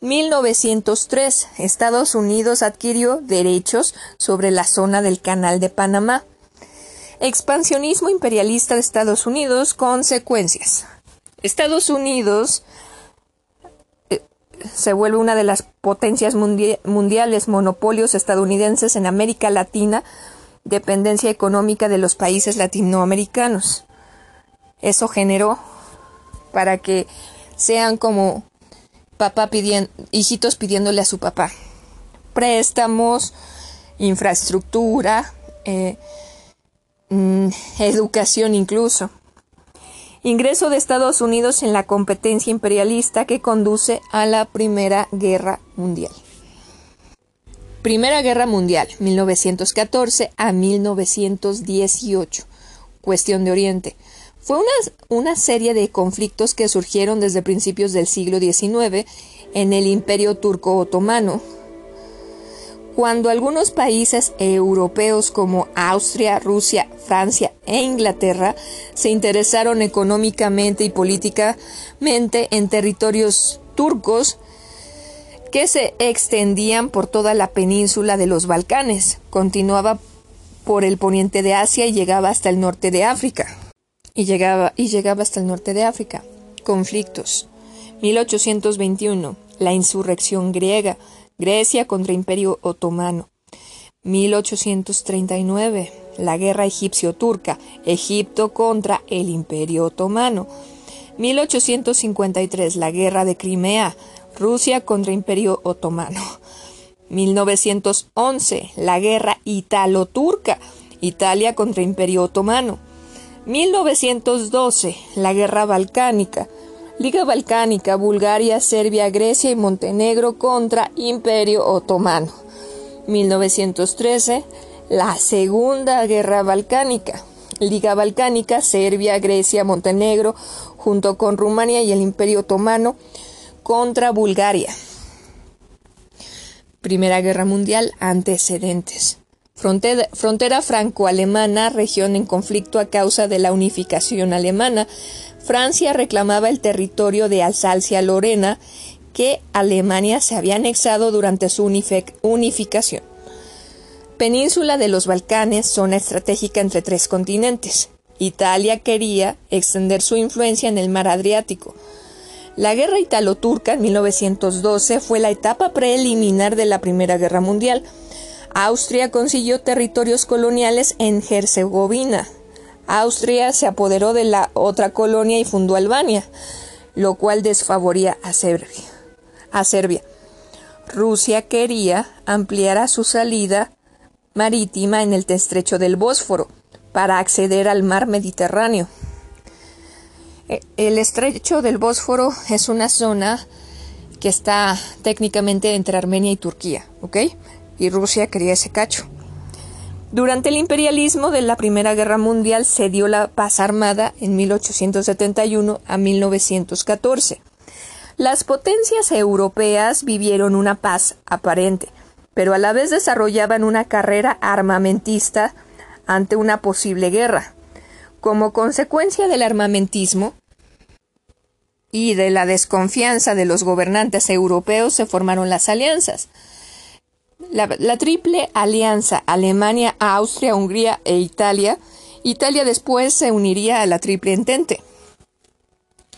[SPEAKER 1] 1903, Estados Unidos adquirió derechos sobre la zona del Canal de Panamá. Expansionismo imperialista de Estados Unidos, consecuencias. Estados Unidos eh, se vuelve una de las potencias mundiales, monopolios estadounidenses en América Latina, dependencia económica de los países latinoamericanos. Eso generó para que sean como papá pidiendo, hijitos pidiéndole a su papá préstamos, infraestructura, eh, mm, educación incluso. Ingreso de Estados Unidos en la competencia imperialista que conduce a la Primera Guerra Mundial. Primera Guerra Mundial, 1914 a 1918. Cuestión de Oriente. Fue una, serie de conflictos que surgieron desde principios del siglo XIX en el Imperio Turco Otomano, cuando algunos países europeos como Austria, Rusia, Francia e Inglaterra se interesaron económicamente y políticamente en territorios turcos, que se extendían por toda la península de los Balcanes. Continuaba por el poniente de Asia y llegaba hasta el norte de África. Y llegaba, y llegaba hasta el norte de África. Conflictos. 1821. La insurrección griega. Grecia contra Imperio Otomano. 1839. La guerra egipcio-turca. Egipto contra el Imperio Otomano. 1853. La guerra de Crimea. Rusia contra Imperio Otomano. 1911. La guerra italo-turca. Italia contra Imperio Otomano. 1912. La guerra balcánica. Liga Balcánica, Bulgaria, Serbia, Grecia y Montenegro contra Imperio Otomano. 1913. La Segunda Guerra Balcánica. Liga Balcánica, Serbia, Grecia, Montenegro, junto con Rumania y el Imperio Otomano contra Bulgaria. Primera Guerra Mundial, antecedentes. Frontera, franco-alemana, región en conflicto a causa de la unificación alemana. Francia reclamaba el territorio de Alsacia-Lorena que Alemania se había anexado durante su unificación. Península de los Balcanes, zona estratégica entre tres continentes. Italia quería extender su influencia en el mar Adriático. La guerra italo-turca en 1912 fue la etapa preliminar de la Primera Guerra Mundial. Austria consiguió territorios coloniales en Herzegovina. Austria se apoderó de la otra colonia y fundó Albania, lo cual desfavoría a Serbia. Rusia quería ampliar a su salida marítima en el estrecho del Bósforo para acceder al mar Mediterráneo. Eh, el estrecho del Bósforo es una zona que está técnicamente entre Armenia y Turquía, ¿ok? Y Rusia quería ese cacho. Durante el imperialismo de la Primera Guerra Mundial se dio la paz armada en 1871 a 1914. Las potencias europeas vivieron una paz aparente, pero a la vez desarrollaban una carrera armamentista ante una posible guerra. Como consecuencia del armamentismo, y de la desconfianza de los gobernantes europeos se formaron las alianzas. La, triple alianza Alemania, Austria, Hungría e Italia. Italia después se uniría a la triple entente.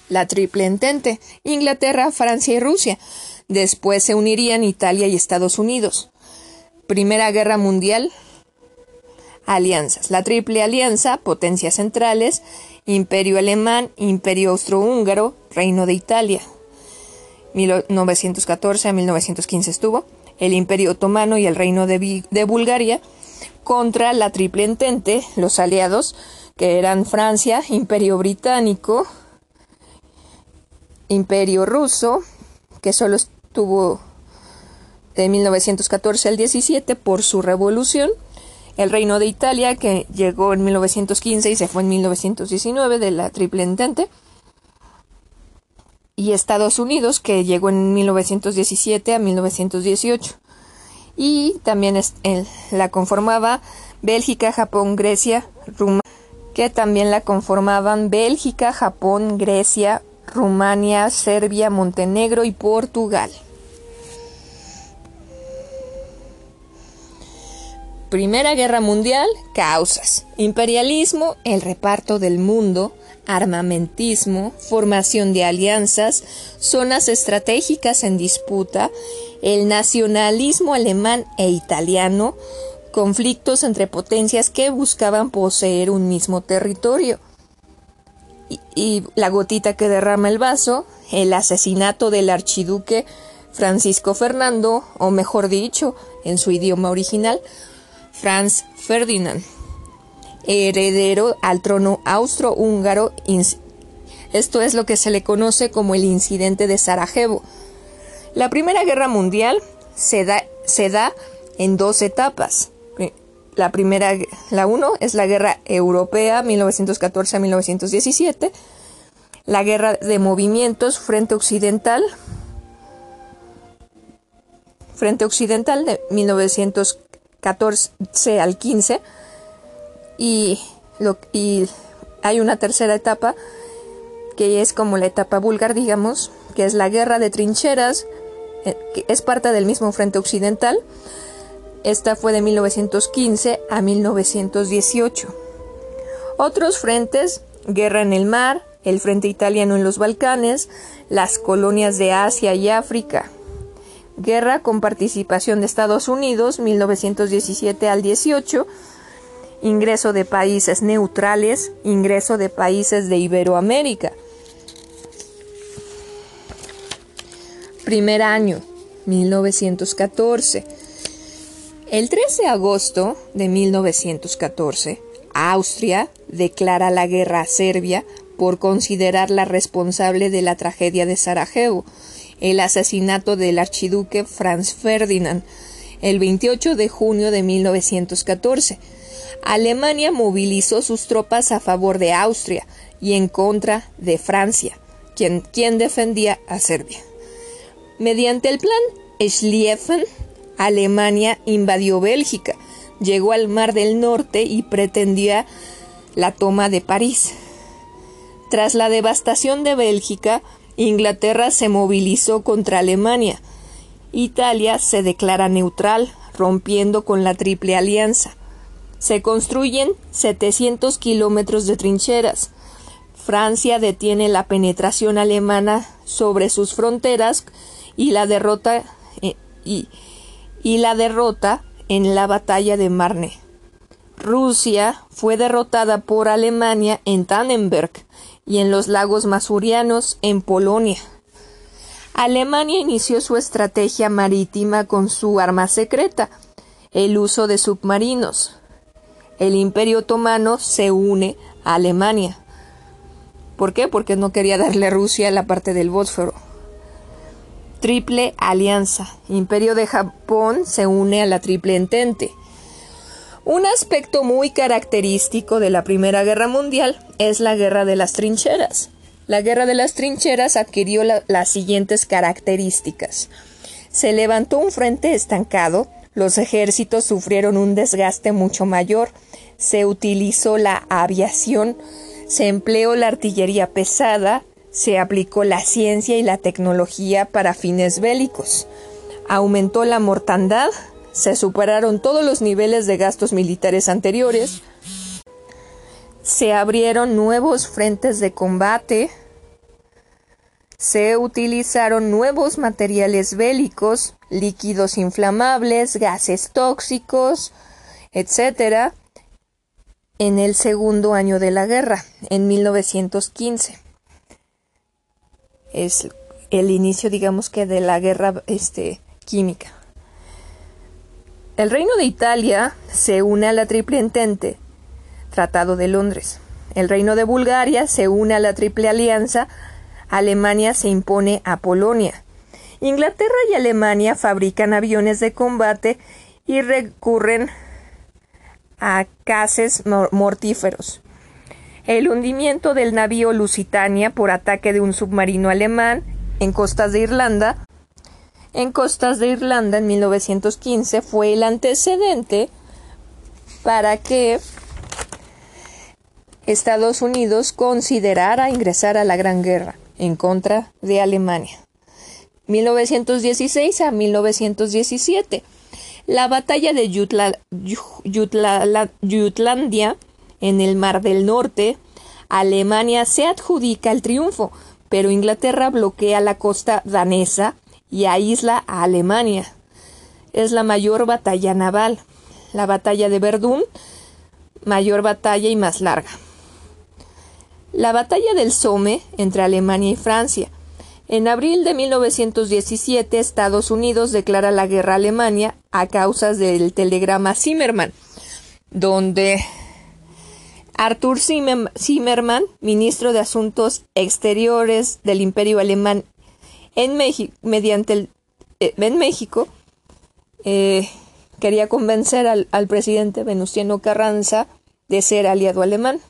[SPEAKER 1] La triple entente, Inglaterra, Francia y Rusia. Después se unirían Italia y Estados Unidos. Primera Guerra Mundial, alianzas. La Triple Alianza, potencias centrales, Imperio Alemán, Imperio Austrohúngaro, Reino de Italia. 1914 a 1915 estuvo, el Imperio Otomano y el Reino de, de Bulgaria contra la Triple Entente, los aliados, que eran Francia, Imperio Británico, Imperio Ruso, que solo estuvo de 1914 al 17 por su revolución, el Reino de Italia, que llegó en 1915 y se fue en 1919 de la Triple Entente, y Estados Unidos, que llegó en 1917 a 1918. Y también la conformaba Bélgica, Japón, Grecia, Rumania, que también la conformaban Bélgica, Japón, Grecia, Rumania, Serbia, Montenegro y Portugal. Primera Guerra Mundial, causas. Imperialismo, el reparto del mundo, armamentismo, formación de alianzas, zonas estratégicas en disputa, el nacionalismo alemán e italiano, conflictos entre potencias que buscaban poseer un mismo territorio. Y, la gotita que derrama el vaso, el asesinato del archiduque Francisco Fernando, o mejor dicho, en su idioma original, Franz Ferdinand, heredero al trono austrohúngaro. Esto es lo que se le conoce como el incidente de Sarajevo. La Primera Guerra Mundial se da, se da en dos etapas. La primera, la uno es la Guerra Europea 1914 a 1917, la Guerra de Movimientos Frente Occidental, Frente Occidental de 1914 14 al 15 y, hay una tercera etapa que es como la etapa búlgar, digamos, que es la guerra de trincheras eh, es parte del mismo Frente Occidental. Esta fue de 1915 a 1918. Otros frentes, guerra en el mar, el Frente Italiano en los Balcanes, las colonias de Asia y África. Guerra con participación de Estados Unidos, 1917 al 18. Ingreso de países neutrales, ingreso de países de Iberoamérica. Primer año, 1914. El 13 de agosto de 1914, Austria declara la guerra a Serbia por considerarla responsable de la tragedia de Sarajevo, el asesinato del archiduque Franz Ferdinand, el 28 de junio de 1914. Alemania movilizó sus tropas a favor de Austria y en contra de Francia, quien, quien defendía a Serbia. Mediante el plan Schlieffen, Alemania invadió Bélgica, llegó al Mar del Norte y pretendía la toma de París. Tras la devastación de Bélgica, Inglaterra se movilizó contra Alemania. Italia se declara neutral, rompiendo con la Triple Alianza. Se construyen 700 kilómetros de trincheras. Francia detiene la penetración alemana sobre sus fronteras y la derrota eh, y, y la derrota en la batalla de Marne. Rusia fue derrotada por Alemania en Tannenberg y en los lagos masurianos en Polonia. Alemania inició su estrategia marítima con su arma secreta, el uso de submarinos. El Imperio Otomano se une a Alemania. ¿Por qué? Porque no quería darle a Rusia la parte del Bósforo. Triple Alianza. Imperio de Japón se une a la Triple Entente. Un aspecto muy característico de la Primera Guerra Mundial es la Guerra de las Trincheras. La Guerra de las Trincheras adquirió las siguientes características. Se levantó un frente estancado, los ejércitos sufrieron un desgaste mucho mayor, se utilizó la aviación, se empleó la artillería pesada, se aplicó la ciencia y la tecnología para fines bélicos, aumentó la mortandad, se superaron todos los niveles de gastos militares anteriores, se abrieron nuevos frentes de combate, se utilizaron nuevos materiales bélicos, líquidos inflamables, gases tóxicos, etc., en el segundo año de la guerra, en 1915. Es el inicio, digamos que, de la guerra este, química. El Reino de Italia se une a la Triple Entente, Tratado de Londres. El Reino de Bulgaria se une a la Triple Alianza, Alemania se impone a Polonia. Inglaterra y Alemania fabrican aviones de combate y recurren a cases mortíferos. El hundimiento del navío Lusitania por ataque de un submarino alemán en costas de Irlanda en costas de Irlanda en 1915 fue el antecedente para que Estados Unidos considerara ingresar a la Gran Guerra en contra de Alemania. 1916 a 1917. La batalla de Jutlandia en el Mar del Norte, Alemania se adjudica el triunfo, pero Inglaterra bloquea la costa danesa y aísla a Alemania. Es la mayor batalla naval. La batalla de Verdún, mayor batalla y más larga. La batalla del Somme entre Alemania y Francia. En abril de 1917, Estados Unidos declara la guerra a Alemania a causa del telegrama Zimmermann, donde Arthur Zimmermann, ministro de Asuntos Exteriores del Imperio Alemán en México, mediante eh, en México, eh, quería convencer al, presidente Venustiano Carranza de ser aliado alemán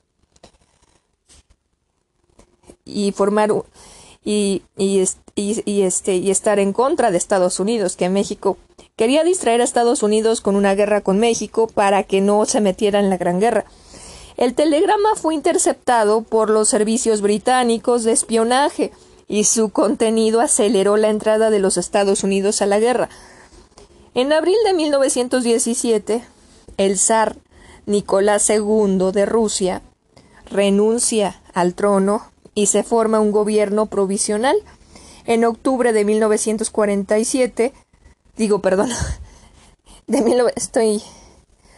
[SPEAKER 1] y formar y, y, este, y estar en contra de Estados Unidos, que México quería distraer a Estados Unidos con una guerra con México para que no se metiera en la Gran Guerra. El telegrama fue interceptado por los servicios británicos de espionaje y su contenido aceleró la entrada de los Estados Unidos a la guerra. En abril de 1917, el zar Nicolás II de Rusia renuncia al trono y se forma un gobierno provisional. En octubre de 1947, digo, perdón, de estoy,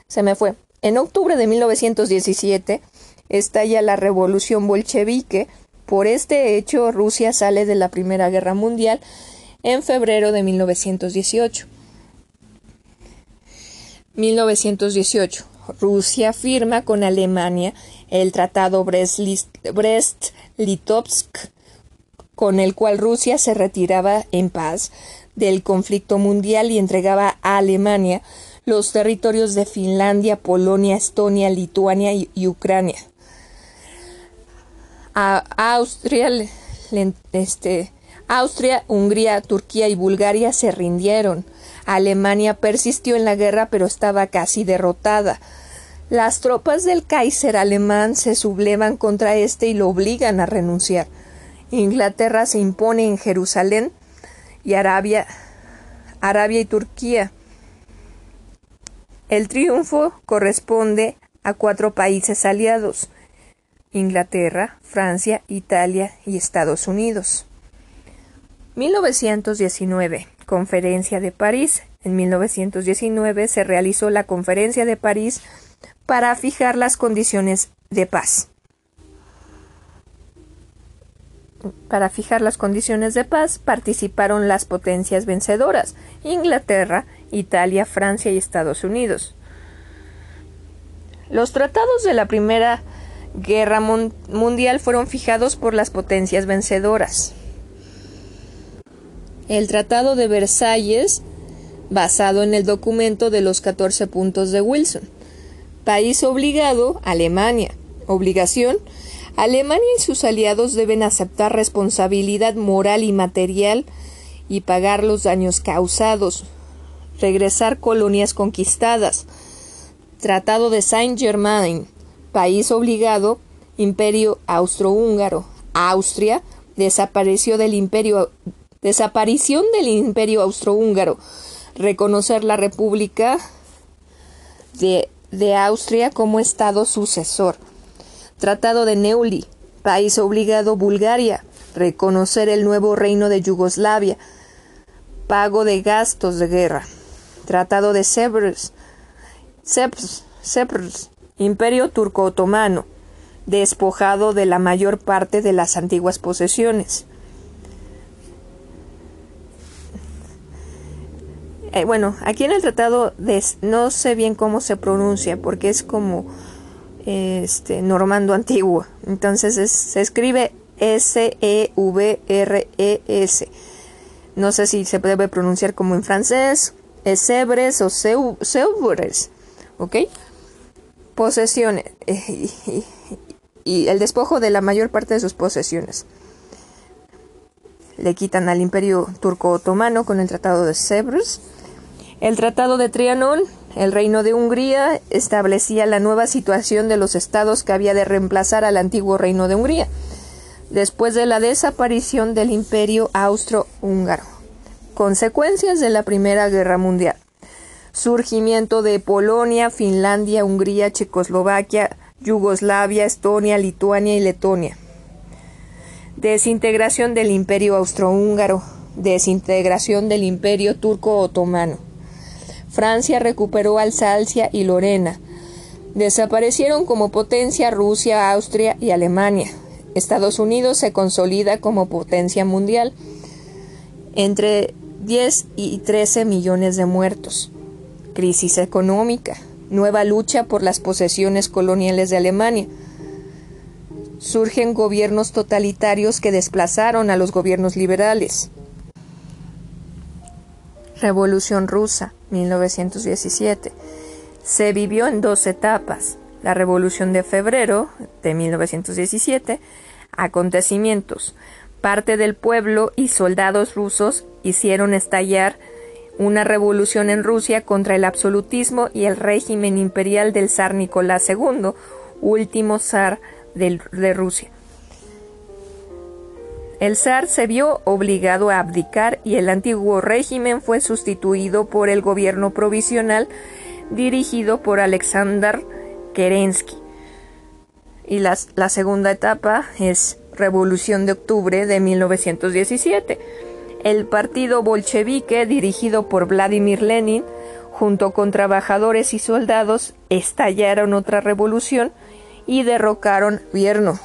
[SPEAKER 1] se me fue. En octubre de 1917 estalla la revolución bolchevique. Por este hecho, Rusia sale de la Primera Guerra Mundial en febrero de 1918. 1918. Rusia firma con Alemania el Tratado Brest-Litovsk, con el cual Rusia se retiraba en paz del conflicto mundial y entregaba a Alemania los territorios de Finlandia, Polonia, Estonia, Lituania y, Ucrania. Este, Austria, Hungría, Turquía y Bulgaria se rindieron. Alemania persistió en la guerra pero estaba casi derrotada. Las tropas del Kaiser alemán se sublevan contra éste y lo obligan a renunciar. Inglaterra se impone en Jerusalén y Arabia, Arabia y Turquía. El triunfo corresponde a cuatro países aliados Inglaterra, Francia, Italia y Estados Unidos. 1919. Conferencia de París. En 1919 se realizó la Conferencia de París para fijar las condiciones de paz. Para fijar las condiciones de paz participaron las potencias vencedoras, Inglaterra, Italia, Francia y Estados Unidos. Los tratados de la Primera Guerra Mundial fueron fijados por las potencias vencedoras. El Tratado de Versalles, basado en el documento de los 14 puntos de Wilson. País obligado, Alemania. Obligación, Alemania y sus aliados deben aceptar responsabilidad moral y material y pagar los daños causados, regresar colonias conquistadas. Tratado de Saint-Germain, país obligado, Imperio Austrohúngaro. Austria desapareció del Imperio desaparición del Imperio Austrohúngaro. Reconocer la República de de Austria como Estado sucesor. Tratado de Neuli, país obligado Bulgaria, reconocer el nuevo reino de Yugoslavia, pago de gastos de guerra. Tratado de Sevres, Sevres, Imperio Turco-Otomano, despojado de la mayor parte de las antiguas posesiones. Eh, bueno, aquí en el tratado de, no sé bien cómo se pronuncia porque es como este normando antiguo. Entonces se escribe S E E. No sé si se debe pronunciar como en francés, Esebres o Seubres, ¿ok? Posesiones y, y, el despojo de la mayor parte de sus posesiones. Le quitan al imperio turco-otomano con el tratado de Sevres el Tratado de Trianón, el Reino de Hungría, establecía la nueva situación de los estados que había de reemplazar al antiguo Reino de Hungría, después de la desaparición del Imperio Austro-Húngaro. Consecuencias de la Primera Guerra Mundial. Surgimiento de Polonia, Finlandia, Hungría, Checoslovaquia, Yugoslavia, Estonia, Lituania y Letonia. Desintegración del Imperio Austrohúngaro. Desintegración del Imperio Turco-Otomano. Francia recuperó Alsacia y Lorena. Desaparecieron como potencia Rusia, Austria y Alemania. Estados Unidos se consolida como potencia mundial. Entre 10 y 13 millones de muertos. Crisis económica. Nueva lucha por las posesiones coloniales de Alemania. Surgen gobiernos totalitarios que desplazaron a los gobiernos liberales. Revolución rusa, 1917. Se vivió en dos etapas. La Revolución de Febrero de 1917, acontecimientos. Parte del pueblo y soldados rusos hicieron estallar una revolución en Rusia contra el absolutismo y el régimen imperial del zar Nicolás II, último zar de Rusia. El zar se vio obligado a abdicar y el antiguo régimen fue sustituido por el gobierno provisional dirigido por Alexander Kerensky. Y la segunda etapa es Revolución de Octubre de 1917. El partido bolchevique, dirigido por Vladimir Lenin, junto con trabajadores y soldados, estallaron otra revolución y derrocaron gobierno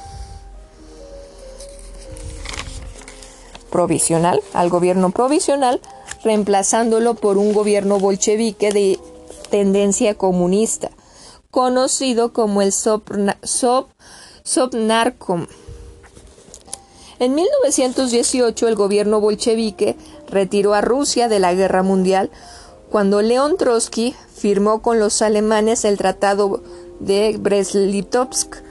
[SPEAKER 1] provisional, al gobierno provisional, reemplazándolo por un gobierno bolchevique de tendencia comunista, conocido como el Sovnarkom. En 1918 el gobierno bolchevique retiró a Rusia de la guerra mundial cuando León Trotsky firmó con los alemanes el Tratado de Brest-Litovsk.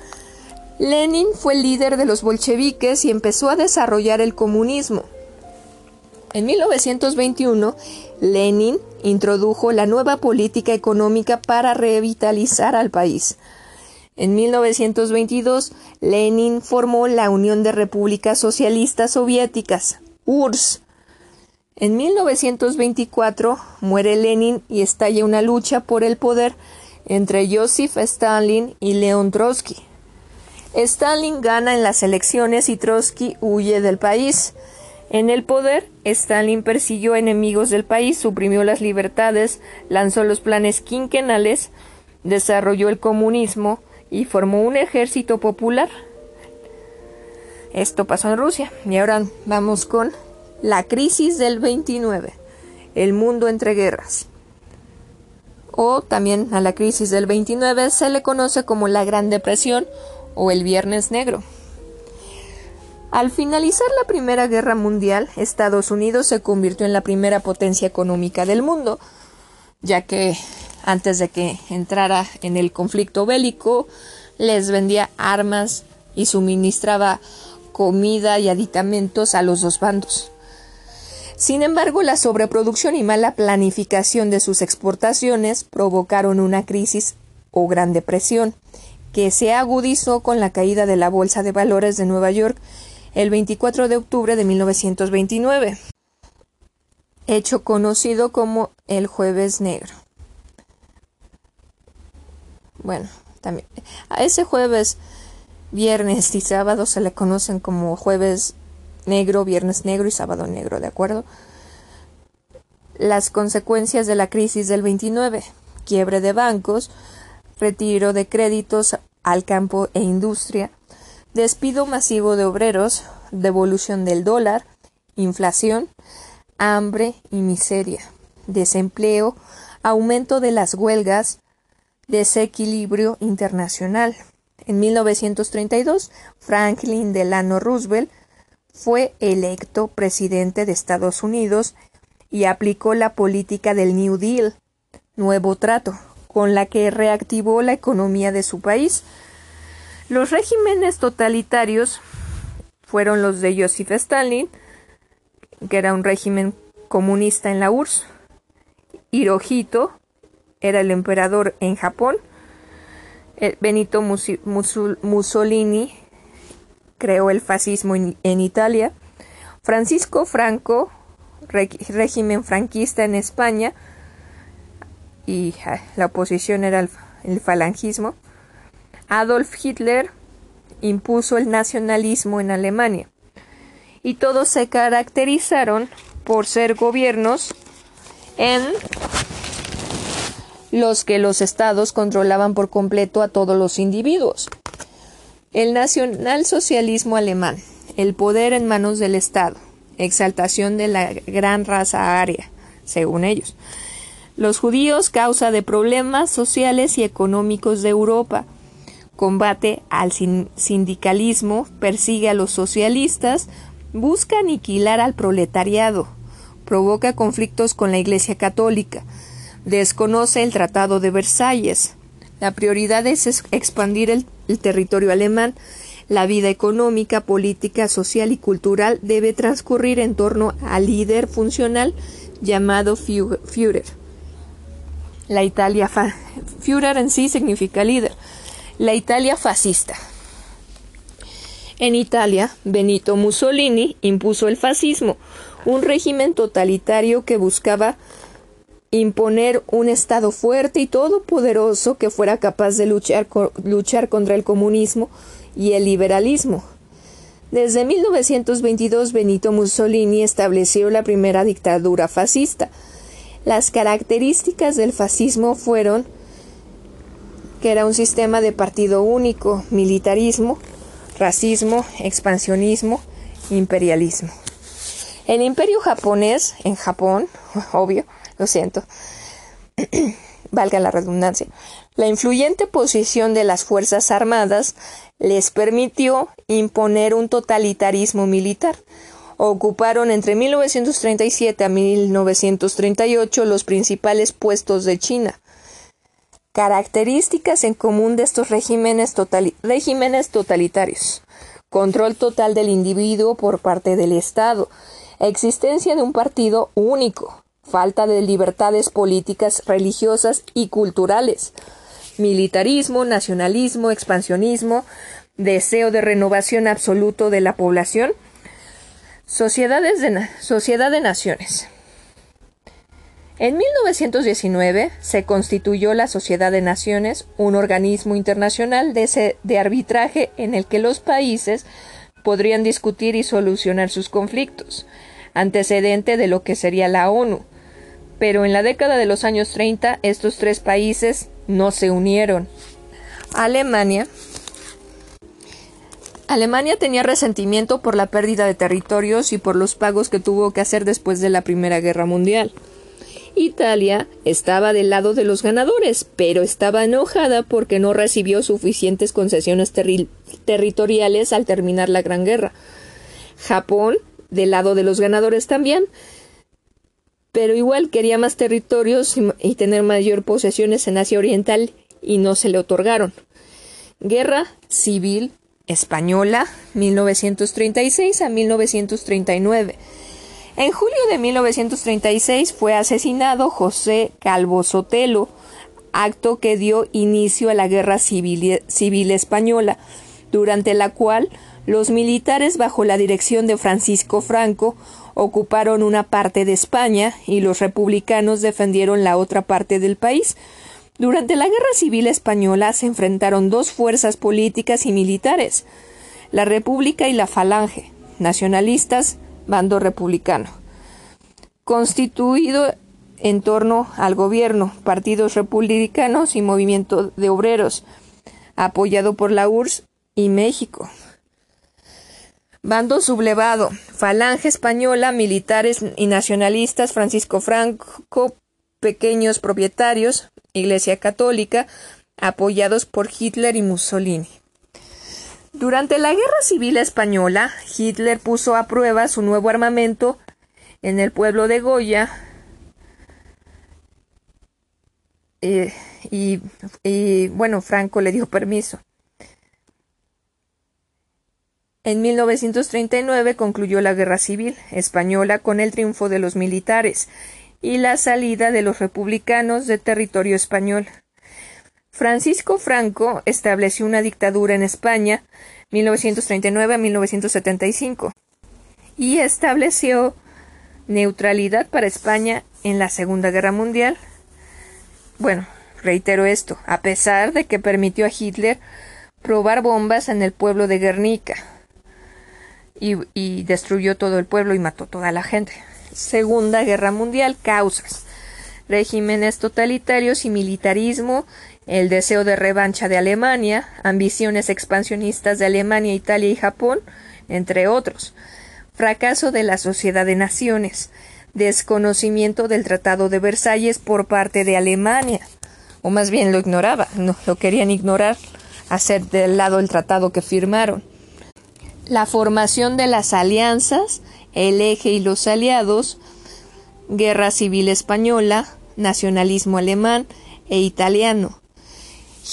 [SPEAKER 1] Lenin fue líder de los bolcheviques y empezó a desarrollar el comunismo. En 1921, Lenin introdujo la nueva política económica para revitalizar al país. En 1922, Lenin formó la Unión de Repúblicas Socialistas Soviéticas, URSS. En 1924 muere Lenin y estalla una lucha por el poder entre Joseph Stalin y Leon Trotsky. Stalin gana en las elecciones y Trotsky huye del país. En el poder, Stalin persiguió enemigos del país, suprimió las libertades, lanzó los planes quinquenales, desarrolló el comunismo, y formó un ejército popular. Esto pasó en Rusia. Y ahora vamos con la crisis del 29, el mundo entre guerras. O también a la crisis del 29 se le conoce como la Gran Depresión o el Viernes Negro. Al finalizar la Primera Guerra Mundial, Estados Unidos se convirtió en la primera potencia económica del mundo, ya que antes de que entrara en el conflicto bélico, les vendía armas y suministraba comida y aditamentos a los dos bandos. Sin embargo, la sobreproducción y mala planificación de sus exportaciones provocaron una crisis o gran depresión, que se agudizó con la caída de la Bolsa de Valores de Nueva York el 24 de octubre de 1929, hecho conocido como el Jueves Negro. Bueno, también a ese jueves, viernes y sábado se le conocen como jueves negro, viernes negro y sábado negro, ¿de acuerdo? Las consecuencias de la crisis del 29, quiebre de bancos, retiro de créditos al campo e industria, despido masivo de obreros, devolución del dólar, inflación, hambre y miseria, desempleo, aumento de las huelgas, desequilibrio internacional. En 1932, Franklin Delano Roosevelt fue electo presidente de Estados Unidos y aplicó la política del New Deal, nuevo trato, con la que reactivó la economía de su país. Los regímenes totalitarios fueron los de Joseph Stalin, que era un régimen comunista en la URSS, Hirohito, era el emperador en Japón. Eh, Benito Mussolini creó el fascismo en, Italia. Francisco Franco, régimen franquista en España, y la oposición era el falangismo. Adolf Hitler impuso el nacionalismo en Alemania. Y todos se caracterizaron por ser gobiernos en los que los estados controlaban por completo a todos los individuos. El nacionalsocialismo alemán, el poder en manos del Estado, exaltación de la gran raza aria, según ellos. Los judíos, causa de problemas sociales y económicos de Europa. Combate al sindicalismo, persigue a los socialistas, busca aniquilar al proletariado, provoca conflictos con la Iglesia Católica, desconoce el Tratado de Versalles. La prioridad es expandir el, territorio alemán. La vida económica, política, social y cultural debe transcurrir en torno al líder funcional llamado Führer. La Italia Führer en sí significa líder. La Italia fascista. En Italia, Benito Mussolini impuso el fascismo, un régimen totalitario que buscaba imponer un Estado fuerte y todopoderoso que fuera capaz de luchar, luchar contra el comunismo y el liberalismo. Desde 1922 Benito Mussolini estableció la primera dictadura fascista. Las características del fascismo fueron que era un sistema de partido único, militarismo, racismo, expansionismo, imperialismo. El imperio japonés, en Japón, obvio, lo siento, valga la redundancia, la influyente posición de las Fuerzas Armadas les permitió imponer un totalitarismo militar. Ocuparon entre 1937 a 1938 los principales puestos de China. Características en común de estos regímenes, totalitarios. Control total del individuo por parte del Estado. Existencia de un partido único falta de libertades políticas, religiosas y culturales, militarismo, nacionalismo, expansionismo, deseo de renovación absoluto de la población, sociedades de sociedad de naciones. En 1919 se constituyó la Sociedad de Naciones, un organismo internacional de, de arbitraje en el que los países podrían discutir y solucionar sus conflictos, antecedente de lo que sería la ONU, pero en la década de los años 30 estos tres países no se unieron. Alemania Alemania tenía resentimiento por la pérdida de territorios y por los pagos que tuvo que hacer después de la Primera Guerra Mundial. Italia estaba del lado de los ganadores, pero estaba enojada porque no recibió suficientes concesiones territoriales al terminar la Gran Guerra. Japón, del lado de los ganadores también, pero igual quería más territorios y, tener mayor posesiones en Asia Oriental y no se le otorgaron. Guerra Civil Española 1936 a 1939. En julio de 1936 fue asesinado José Calvo Sotelo, acto que dio inicio a la Guerra Civil, Civil Española, durante la cual los militares bajo la dirección de Francisco Franco ocuparon una parte de España y los republicanos defendieron la otra parte del país. Durante la Guerra Civil Española se enfrentaron dos fuerzas políticas y militares, la República y la Falange, nacionalistas, bando republicano, constituido en torno al gobierno, partidos republicanos y movimiento de obreros, apoyado por la URSS y México. Bando sublevado, Falange Española, militares y nacionalistas, Francisco Franco, pequeños propietarios, Iglesia Católica, apoyados por Hitler y Mussolini. Durante la Guerra Civil Española, Hitler puso a prueba su nuevo armamento en el pueblo de Goya eh, y, y bueno, Franco le dio permiso. En 1939 concluyó la Guerra Civil Española con el triunfo de los militares y la salida de los republicanos de territorio español. Francisco Franco estableció una dictadura en España 1939 a 1975 y estableció neutralidad para España en la Segunda Guerra Mundial. Bueno, reitero esto, a pesar de que permitió a Hitler probar bombas en el pueblo de Guernica y, destruyó todo el pueblo y mató toda la gente. Segunda Guerra Mundial, causas. Regímenes totalitarios y militarismo, el deseo de revancha de Alemania, ambiciones expansionistas de Alemania, Italia y Japón, entre otros. Fracaso de la Sociedad de Naciones, desconocimiento del Tratado de Versalles por parte de Alemania, o más bien lo ignoraba, no lo querían ignorar, hacer del lado el tratado que firmaron la formación de las alianzas, el eje y los aliados, guerra civil española, nacionalismo alemán e italiano.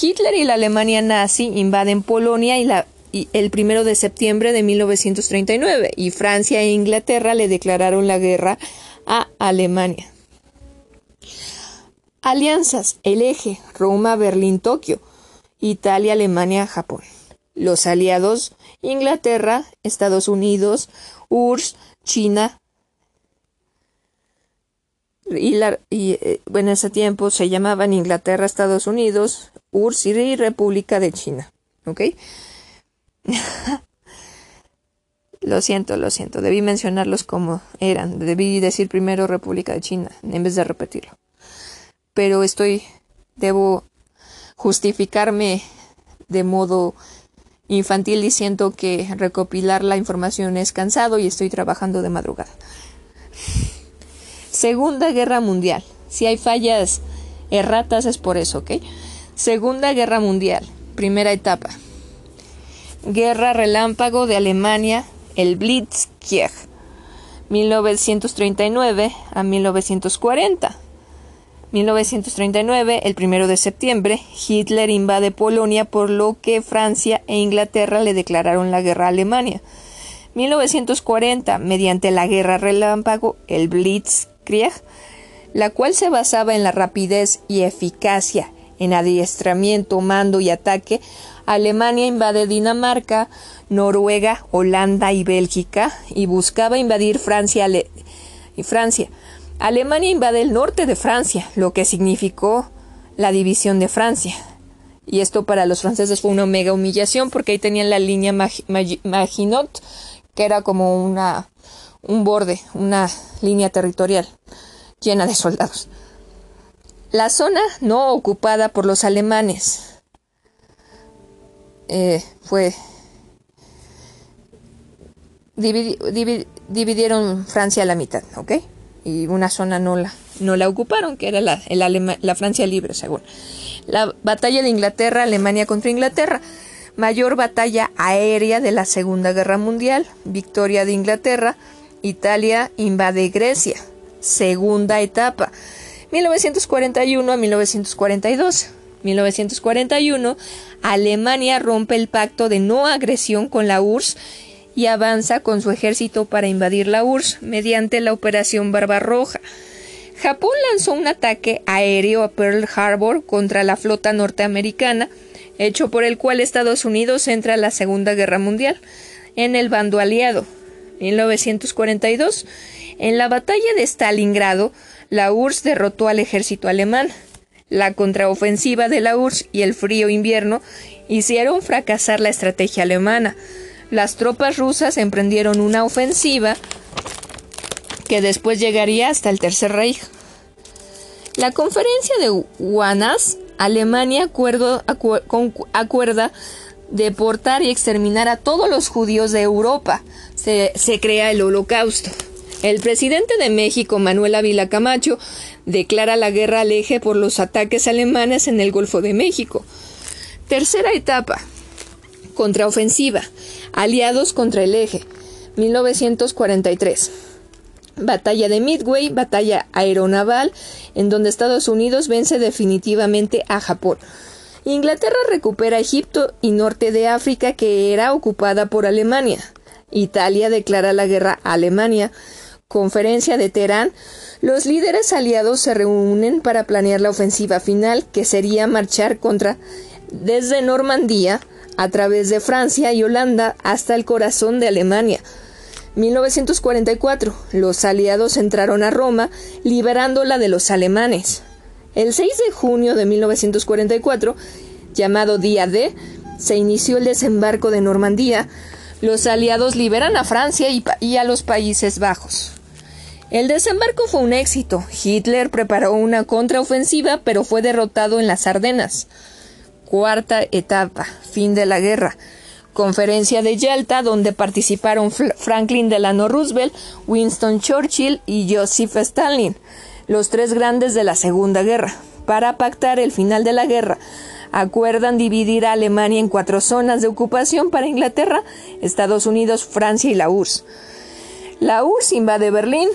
[SPEAKER 1] Hitler y la Alemania nazi invaden Polonia y la, el primero de septiembre de 1939 y Francia e Inglaterra le declararon la guerra a Alemania. Alianzas, el eje, Roma, Berlín, Tokio, Italia, Alemania, Japón. Los aliados Inglaterra, Estados Unidos, URSS, China. Y, eh, en ese tiempo se llamaban Inglaterra, Estados Unidos, URSS y República de China. ¿Ok? lo siento, lo siento. Debí mencionarlos como eran. Debí decir primero República de China en vez de repetirlo. Pero estoy. Debo justificarme de modo infantil diciendo que recopilar la información es cansado y estoy trabajando de madrugada. Segunda Guerra Mundial. Si hay fallas erratas es por eso, ¿ok? Segunda Guerra Mundial. Primera etapa. Guerra relámpago de Alemania, el Blitzkrieg. 1939 a 1940. 1939, el primero de septiembre, Hitler invade Polonia por lo que Francia e Inglaterra le declararon la guerra a Alemania. 1940, mediante la guerra relámpago, el Blitzkrieg, la cual se basaba en la rapidez y eficacia en adiestramiento, mando y ataque, Alemania invade Dinamarca, Noruega, Holanda y Bélgica y buscaba invadir Francia y Francia. Alemania invade el norte de Francia, lo que significó la división de Francia. Y esto para los franceses fue una mega humillación porque ahí tenían la línea Maginot, que era como una, un borde, una línea territorial llena de soldados. La zona no ocupada por los alemanes eh, fue dividieron Francia a la mitad, ¿ok? Y una zona no la, no la ocuparon, que era la, la Francia libre, según. La batalla de Inglaterra, Alemania contra Inglaterra. Mayor batalla aérea de la Segunda Guerra Mundial. Victoria de Inglaterra. Italia invade Grecia. Segunda etapa. 1941 a 1942. 1941, Alemania rompe el pacto de no agresión con la URSS y avanza con su ejército para invadir la URSS mediante la Operación Barbarroja. Japón lanzó un ataque aéreo a Pearl Harbor contra la flota norteamericana, hecho por el cual Estados Unidos entra a la Segunda Guerra Mundial en el bando aliado. 1942. En la batalla de Stalingrado, la URSS derrotó al ejército alemán. La contraofensiva de la URSS y el frío invierno hicieron fracasar la estrategia alemana las tropas rusas emprendieron una ofensiva que después llegaría hasta el Tercer Reich. La conferencia de Wanas, Alemania acuerda deportar y exterminar a todos los judíos de Europa. Se, se, crea el holocausto. El presidente de México, Manuel Ávila Camacho, declara la guerra al eje por los ataques alemanes en el Golfo de México. Tercera etapa. Contraofensiva. Aliados contra el eje. 1943. Batalla de Midway, batalla aeronaval, en donde Estados Unidos vence definitivamente a Japón. Inglaterra recupera Egipto y norte de África que era ocupada por Alemania. Italia declara la guerra a Alemania. Conferencia de Teherán. Los líderes aliados se reúnen para planear la ofensiva final que sería marchar contra desde Normandía a través de Francia y Holanda hasta el corazón de Alemania. 1944. Los aliados entraron a Roma, liberándola de los alemanes. El 6 de junio de 1944, llamado Día D, se inició el desembarco de Normandía. Los aliados liberan a Francia y, y a los Países Bajos. El desembarco fue un éxito. Hitler preparó una contraofensiva, pero fue derrotado en las Ardenas. Cuarta etapa, fin de la guerra. Conferencia de Yalta, donde participaron Franklin Delano Roosevelt, Winston Churchill y Joseph Stalin, los tres grandes de la Segunda Guerra. Para pactar el final de la guerra, acuerdan dividir a Alemania en cuatro zonas de ocupación para Inglaterra, Estados Unidos, Francia y la URSS. La URSS invade Berlín.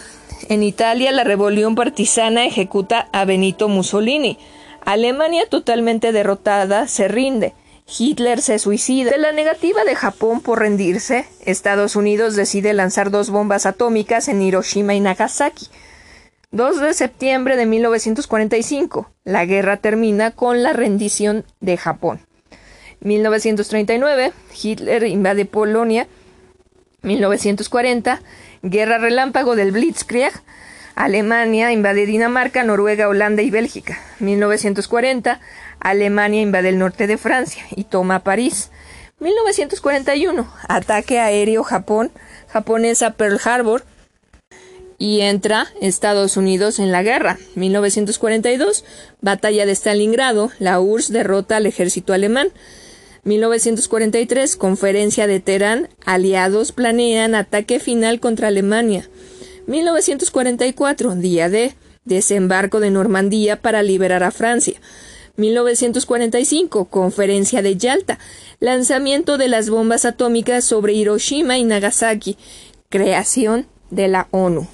[SPEAKER 1] En Italia, la rebelión partisana ejecuta a Benito Mussolini. Alemania totalmente derrotada se rinde. Hitler se suicida. De la negativa de Japón por rendirse, Estados Unidos decide lanzar dos bombas atómicas en Hiroshima y Nagasaki. 2 de septiembre de 1945. La guerra termina con la rendición de Japón. 1939, Hitler invade Polonia. 1940, Guerra Relámpago del Blitzkrieg. Alemania invade Dinamarca, Noruega, Holanda y Bélgica. 1940, Alemania invade el norte de Francia y toma París. 1941, ataque aéreo Japón, japonesa Pearl Harbor y entra Estados Unidos en la guerra. 1942, batalla de Stalingrado, la URSS derrota al ejército alemán. 1943, conferencia de Teherán, aliados planean ataque final contra Alemania. 1944, día D, desembarco de Normandía para liberar a Francia. 1945, conferencia de Yalta, lanzamiento de las bombas atómicas sobre Hiroshima y Nagasaki, creación de la ONU.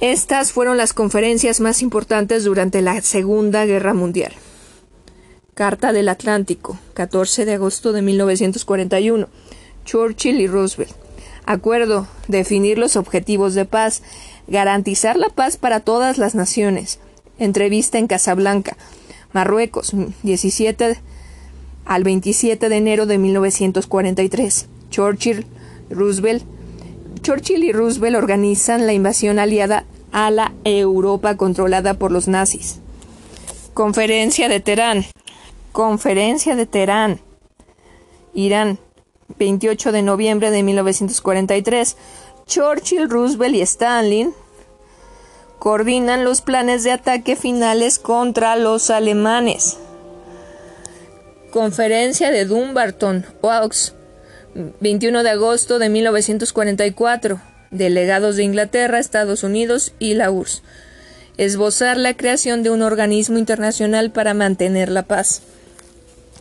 [SPEAKER 1] Estas fueron las conferencias más importantes durante la Segunda Guerra Mundial. Carta del Atlántico, 14 de agosto de 1941. Churchill y Roosevelt. Acuerdo. Definir los objetivos de paz. Garantizar la paz para todas las naciones. Entrevista en Casablanca, Marruecos, 17 al 27 de enero de 1943. Churchill, Roosevelt. Churchill y Roosevelt organizan la invasión aliada a la Europa controlada por los nazis. Conferencia de Teherán. Conferencia de Teherán, Irán, 28 de noviembre de 1943. Churchill, Roosevelt y Stalin coordinan los planes de ataque finales contra los alemanes. Conferencia de Dumbarton, Oaks, 21 de agosto de 1944. Delegados de Inglaterra, Estados Unidos y la URSS. Esbozar la creación de un organismo internacional para mantener la paz.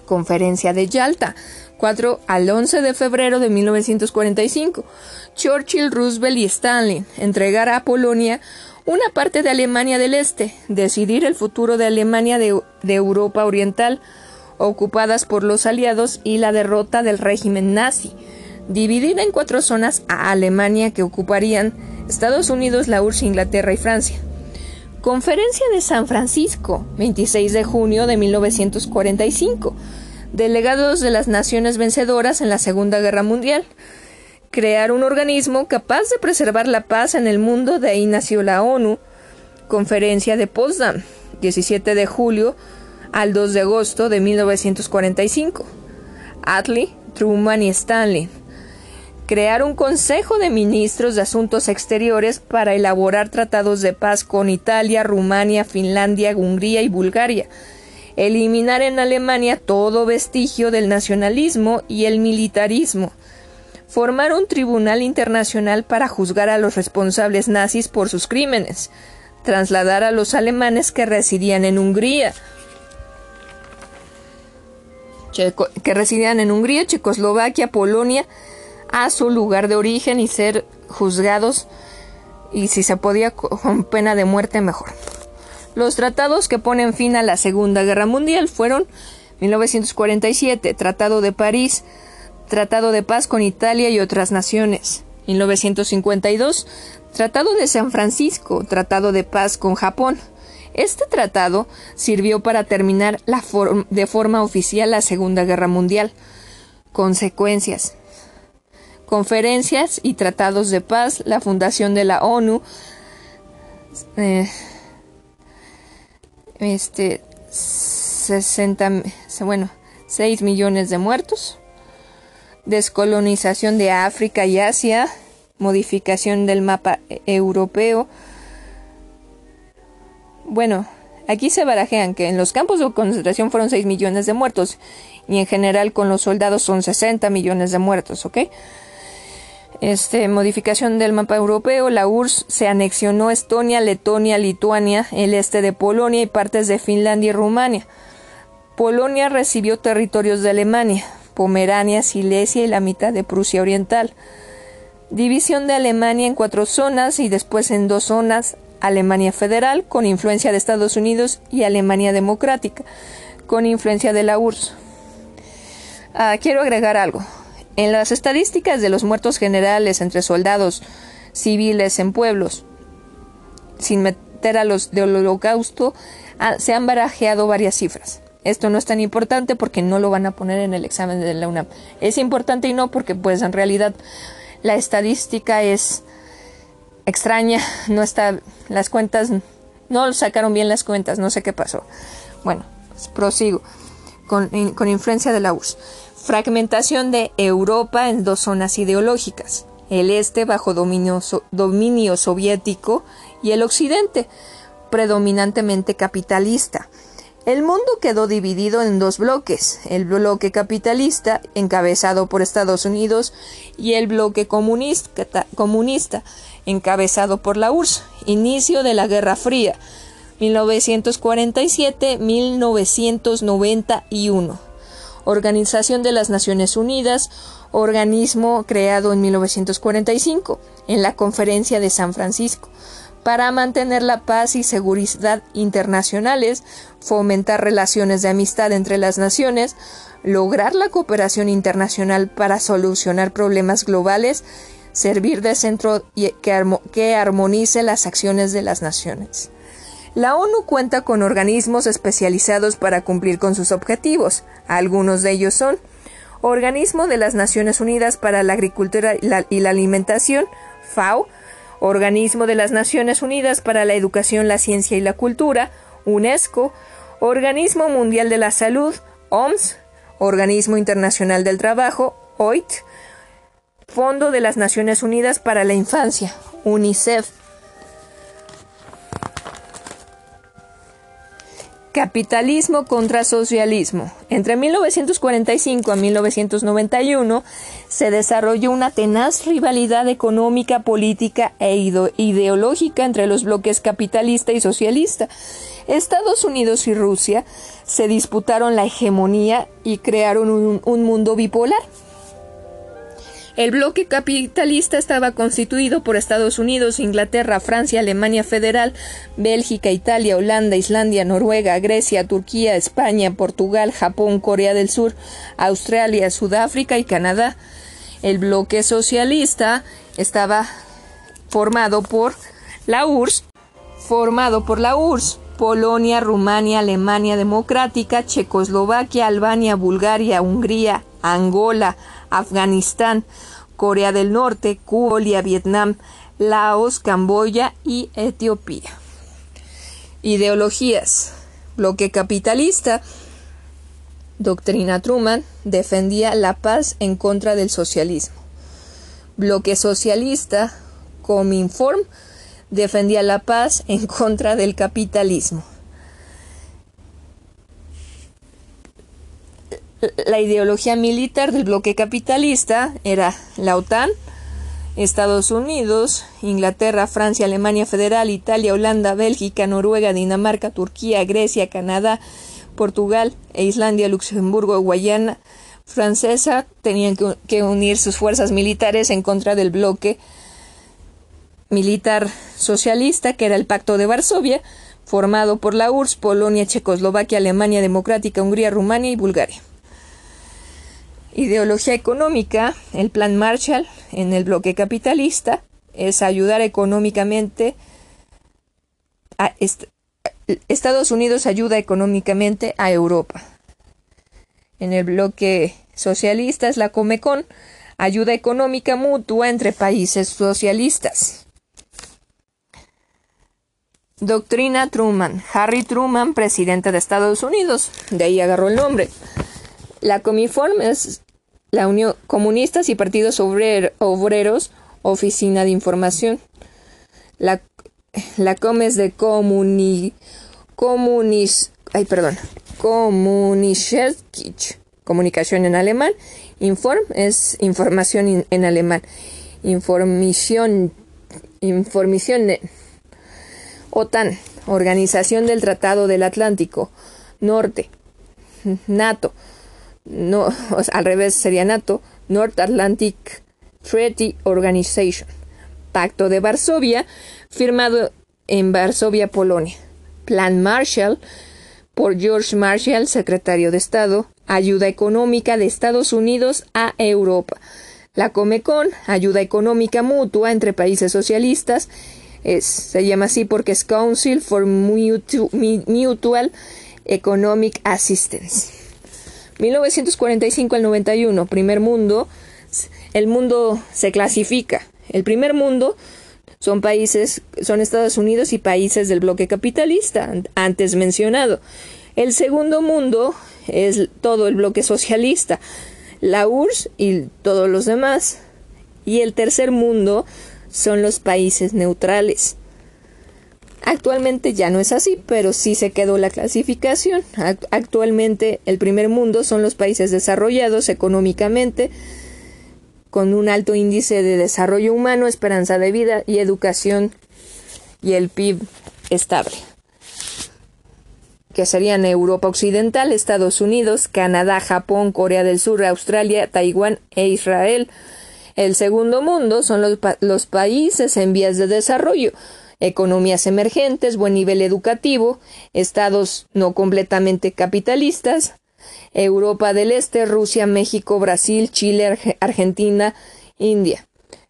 [SPEAKER 1] Conferencia de Yalta, 4 al 11 de febrero de 1945. Churchill, Roosevelt y Stalin entregar a Polonia una parte de Alemania del Este, decidir el futuro de Alemania de, de Europa Oriental, ocupadas por los aliados y la derrota del régimen nazi, dividida en cuatro zonas a Alemania que ocuparían Estados Unidos, la URSS, Inglaterra y Francia. Conferencia de San Francisco, 26 de junio de 1945. Delegados de las naciones vencedoras en la Segunda Guerra Mundial. Crear un organismo capaz de preservar la paz en el mundo, de ahí nació la ONU. Conferencia de Potsdam, 17 de julio al 2 de agosto de 1945. Attlee, Truman y Stanley crear un Consejo de Ministros de Asuntos Exteriores para elaborar tratados de paz con Italia, Rumania, Finlandia, Hungría y Bulgaria, eliminar en Alemania todo vestigio del nacionalismo y el militarismo, formar un tribunal internacional para juzgar a los responsables nazis por sus crímenes, trasladar a los alemanes que residían en Hungría, que residían en Hungría, Checoslovaquia, Polonia, a su lugar de origen y ser juzgados y si se podía con pena de muerte mejor. Los tratados que ponen fin a la Segunda Guerra Mundial fueron 1947, Tratado de París, Tratado de Paz con Italia y otras naciones. 1952, Tratado de San Francisco, Tratado de Paz con Japón. Este tratado sirvió para terminar la de forma oficial la Segunda Guerra Mundial. Consecuencias conferencias y tratados de paz, la fundación de la ONU, eh, este, 60, bueno, 6 millones de muertos, descolonización de África y Asia, modificación del mapa europeo. Bueno, aquí se barajean que en los campos de concentración fueron 6 millones de muertos y en general con los soldados son 60 millones de muertos, ¿ok? Este, modificación del mapa europeo, la URSS se anexionó Estonia, Letonia, Lituania, el este de Polonia y partes de Finlandia y Rumania. Polonia recibió territorios de Alemania, Pomerania, Silesia y la mitad de Prusia Oriental. División de Alemania en cuatro zonas y después en dos zonas, Alemania Federal, con influencia de Estados Unidos, y Alemania Democrática, con influencia de la URSS. Ah, quiero agregar algo. En las estadísticas de los muertos generales entre soldados civiles en pueblos, sin meter a los del holocausto, ah, se han barajeado varias cifras. esto no es tan importante porque no lo van a poner en el examen de la UNAM. Es importante y no porque pues en realidad la estadística es extraña, no está, las cuentas, no sacaron bien las cuentas, no sé qué pasó. Bueno, prosigo con, con influencia de la URSS. Fragmentación de Europa en dos zonas ideológicas, el este bajo dominio, soviético y el occidente, predominantemente capitalista. El mundo quedó dividido en dos bloques, el bloque capitalista, encabezado por Estados Unidos, y el bloque comunista, comunista encabezado por la URSS. Inicio de la Guerra Fría, 1947-1991. Organización de las Naciones Unidas, organismo creado en 1945, en la Conferencia de San Francisco para mantener la paz y seguridad internacionales, fomentar relaciones de amistad entre las naciones, lograr la cooperación internacional para solucionar problemas globales, servir de centro que, armonice las acciones de las naciones. La ONU cuenta con organismos especializados para cumplir con sus objetivos. Algunos de ellos son Organismo de las Naciones Unidas para la Agricultura y la, y la Alimentación, FAO, Organismo de las Naciones Unidas para la Educación, la Ciencia y la Cultura, UNESCO, Organismo Mundial de la Salud, OMS, Organismo Internacional del Trabajo, OIT, Fondo de las Naciones Unidas para la Infancia, UNICEF, Capitalismo contra socialismo. Entre 1945 a 1991 se desarrolló una tenaz rivalidad económica, política e ideológica entre los bloques capitalista y socialista. Estados Unidos y Rusia se disputaron la hegemonía y crearon un, un mundo bipolar. El bloque capitalista estaba constituido por Estados Unidos, Inglaterra, Francia, Alemania Federal, Bélgica, Italia, Holanda, Islandia, Noruega, Grecia, Turquía, España, Portugal, Japón, Corea del Sur, Australia, Sudáfrica y Canadá. El bloque socialista estaba formado por la URSS, formado por la URSS, Polonia, Rumania, Alemania Democrática, Checoslovaquia, Albania, Bulgaria, Hungría, Angola, Afganistán, Corea del Norte, Cuba, Vietnam, Laos, Camboya y Etiopía. Ideologías. Bloque capitalista. Doctrina Truman defendía la paz en contra del socialismo. Bloque socialista. Cominform defendía la paz en contra del capitalismo. La ideología militar del bloque capitalista era la OTAN, Estados Unidos, Inglaterra, Francia, Alemania Federal, Italia, Holanda, Bélgica, Noruega, Dinamarca, Turquía, Grecia, Canadá, Portugal e Islandia, Luxemburgo, Guayana francesa tenían que unir sus fuerzas militares en contra del bloque militar socialista que era el Pacto de Varsovia, formado por la URSS, Polonia, Checoslovaquia, Alemania Democrática, Hungría, Rumania y Bulgaria. Ideología económica, el plan Marshall en el bloque capitalista es ayudar económicamente a Estados Unidos ayuda económicamente a Europa. En el bloque socialista es la Comecon, ayuda económica mutua entre países socialistas. Doctrina Truman. Harry Truman, presidente de Estados Unidos. De ahí agarró el nombre. La Comiform es la Unión Comunistas y Partidos Obreros, Oficina de Información. La, la COM es de comuni, comunis, ay, perdón, comunicación en alemán. Inform es información en alemán. Información, información. OTAN, Organización del Tratado del Atlántico Norte. NATO no, al revés sería NATO, North Atlantic Treaty Organization, Pacto de Varsovia, firmado en Varsovia, Polonia. Plan Marshall, por George Marshall, secretario de Estado, ayuda económica de Estados Unidos a Europa. La Comecon, ayuda económica mutua entre países socialistas, se llama así porque es Council for Mutual Economic Assistance. 1945 al 91, primer mundo, el mundo se clasifica. El primer mundo son países, son Estados Unidos y países del bloque capitalista, antes mencionado. El segundo mundo es todo el bloque socialista, la URSS y todos los demás. Y el tercer mundo son los países neutrales. Actualmente ya no es así, pero sí se quedó la clasificación. Actualmente el primer mundo son los países desarrollados económicamente, con un alto índice de desarrollo humano, esperanza de vida y educación y el PIB estable, que serían Europa Occidental, Estados Unidos, Canadá, Japón, Corea del Sur, Australia, Taiwán e Israel. El segundo mundo son los, los países en vías de desarrollo, economías emergentes, buen nivel educativo, estados no completamente capitalistas, Europa del Este, Rusia, México, Brasil, Chile, Argentina, India.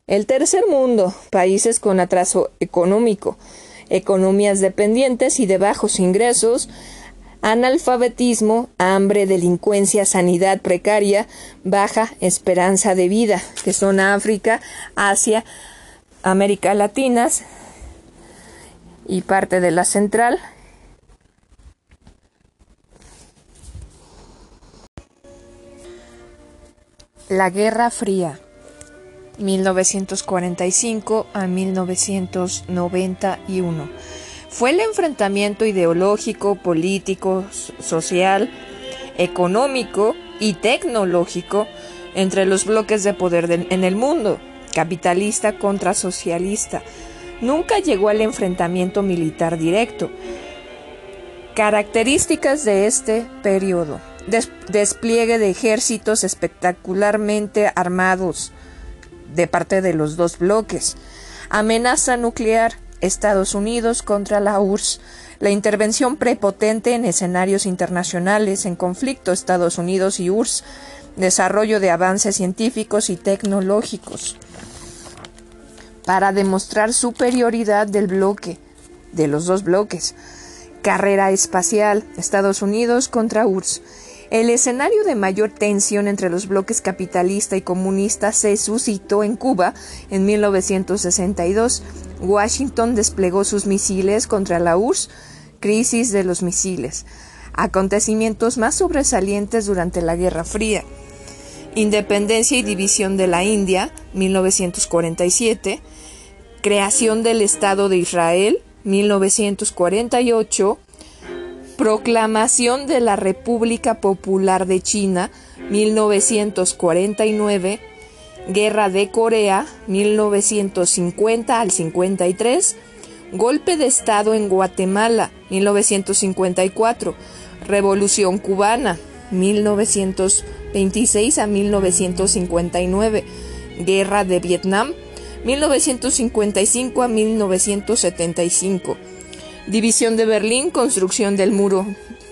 [SPEAKER 1] El tercer mundo, países con atraso económico, economías dependientes y de bajos ingresos, analfabetismo, hambre, delincuencia, sanidad precaria, baja esperanza de vida, que son África, Asia, América Latina y parte de la central La Guerra Fría 1945 a 1991 fue el enfrentamiento ideológico, político, social, económico y tecnológico entre los bloques de poder en el mundo, capitalista contra socialista. Nunca llegó al enfrentamiento militar directo. Características de este periodo. Despliegue de ejércitos espectacularmente armados de parte de los dos bloques, amenaza nuclear Estados Unidos contra la URSS, la intervención prepotente en escenarios internacionales en conflicto Estados Unidos y URSS, desarrollo de avances científicos y tecnológicos para demostrar superioridad del bloque, de los dos bloques, carrera espacial Estados Unidos contra URSS, el escenario de mayor tensión entre los bloques capitalista y comunista se suscitó en Cuba en 1962. Washington desplegó sus misiles contra la URSS, crisis de los misiles, acontecimientos más sobresalientes durante la Guerra Fría. Independencia y división de la India, 1947. Creación del Estado de Israel, 1948. Proclamación de la República Popular de China, 1949. Guerra de Corea, 1950 al 53. Golpe de Estado en Guatemala, 1954. Revolución cubana, 1926 a 1959. Guerra de Vietnam, 1955 a 1975. División de Berlín, construcción del muro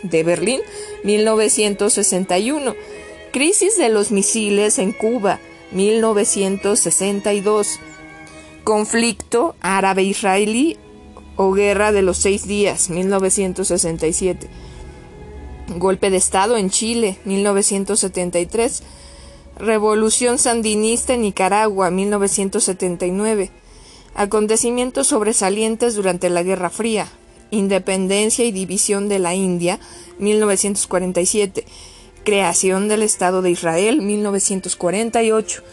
[SPEAKER 1] de Berlín, 1961. Crisis de los misiles en Cuba, 1962. Conflicto árabe-israelí o Guerra de los Seis Días, 1967. Golpe de Estado en Chile, 1973. Revolución sandinista en Nicaragua, 1979. Acontecimientos sobresalientes durante la Guerra Fría, Independencia y división de la India, 1947. Creación del Estado de Israel, 1948.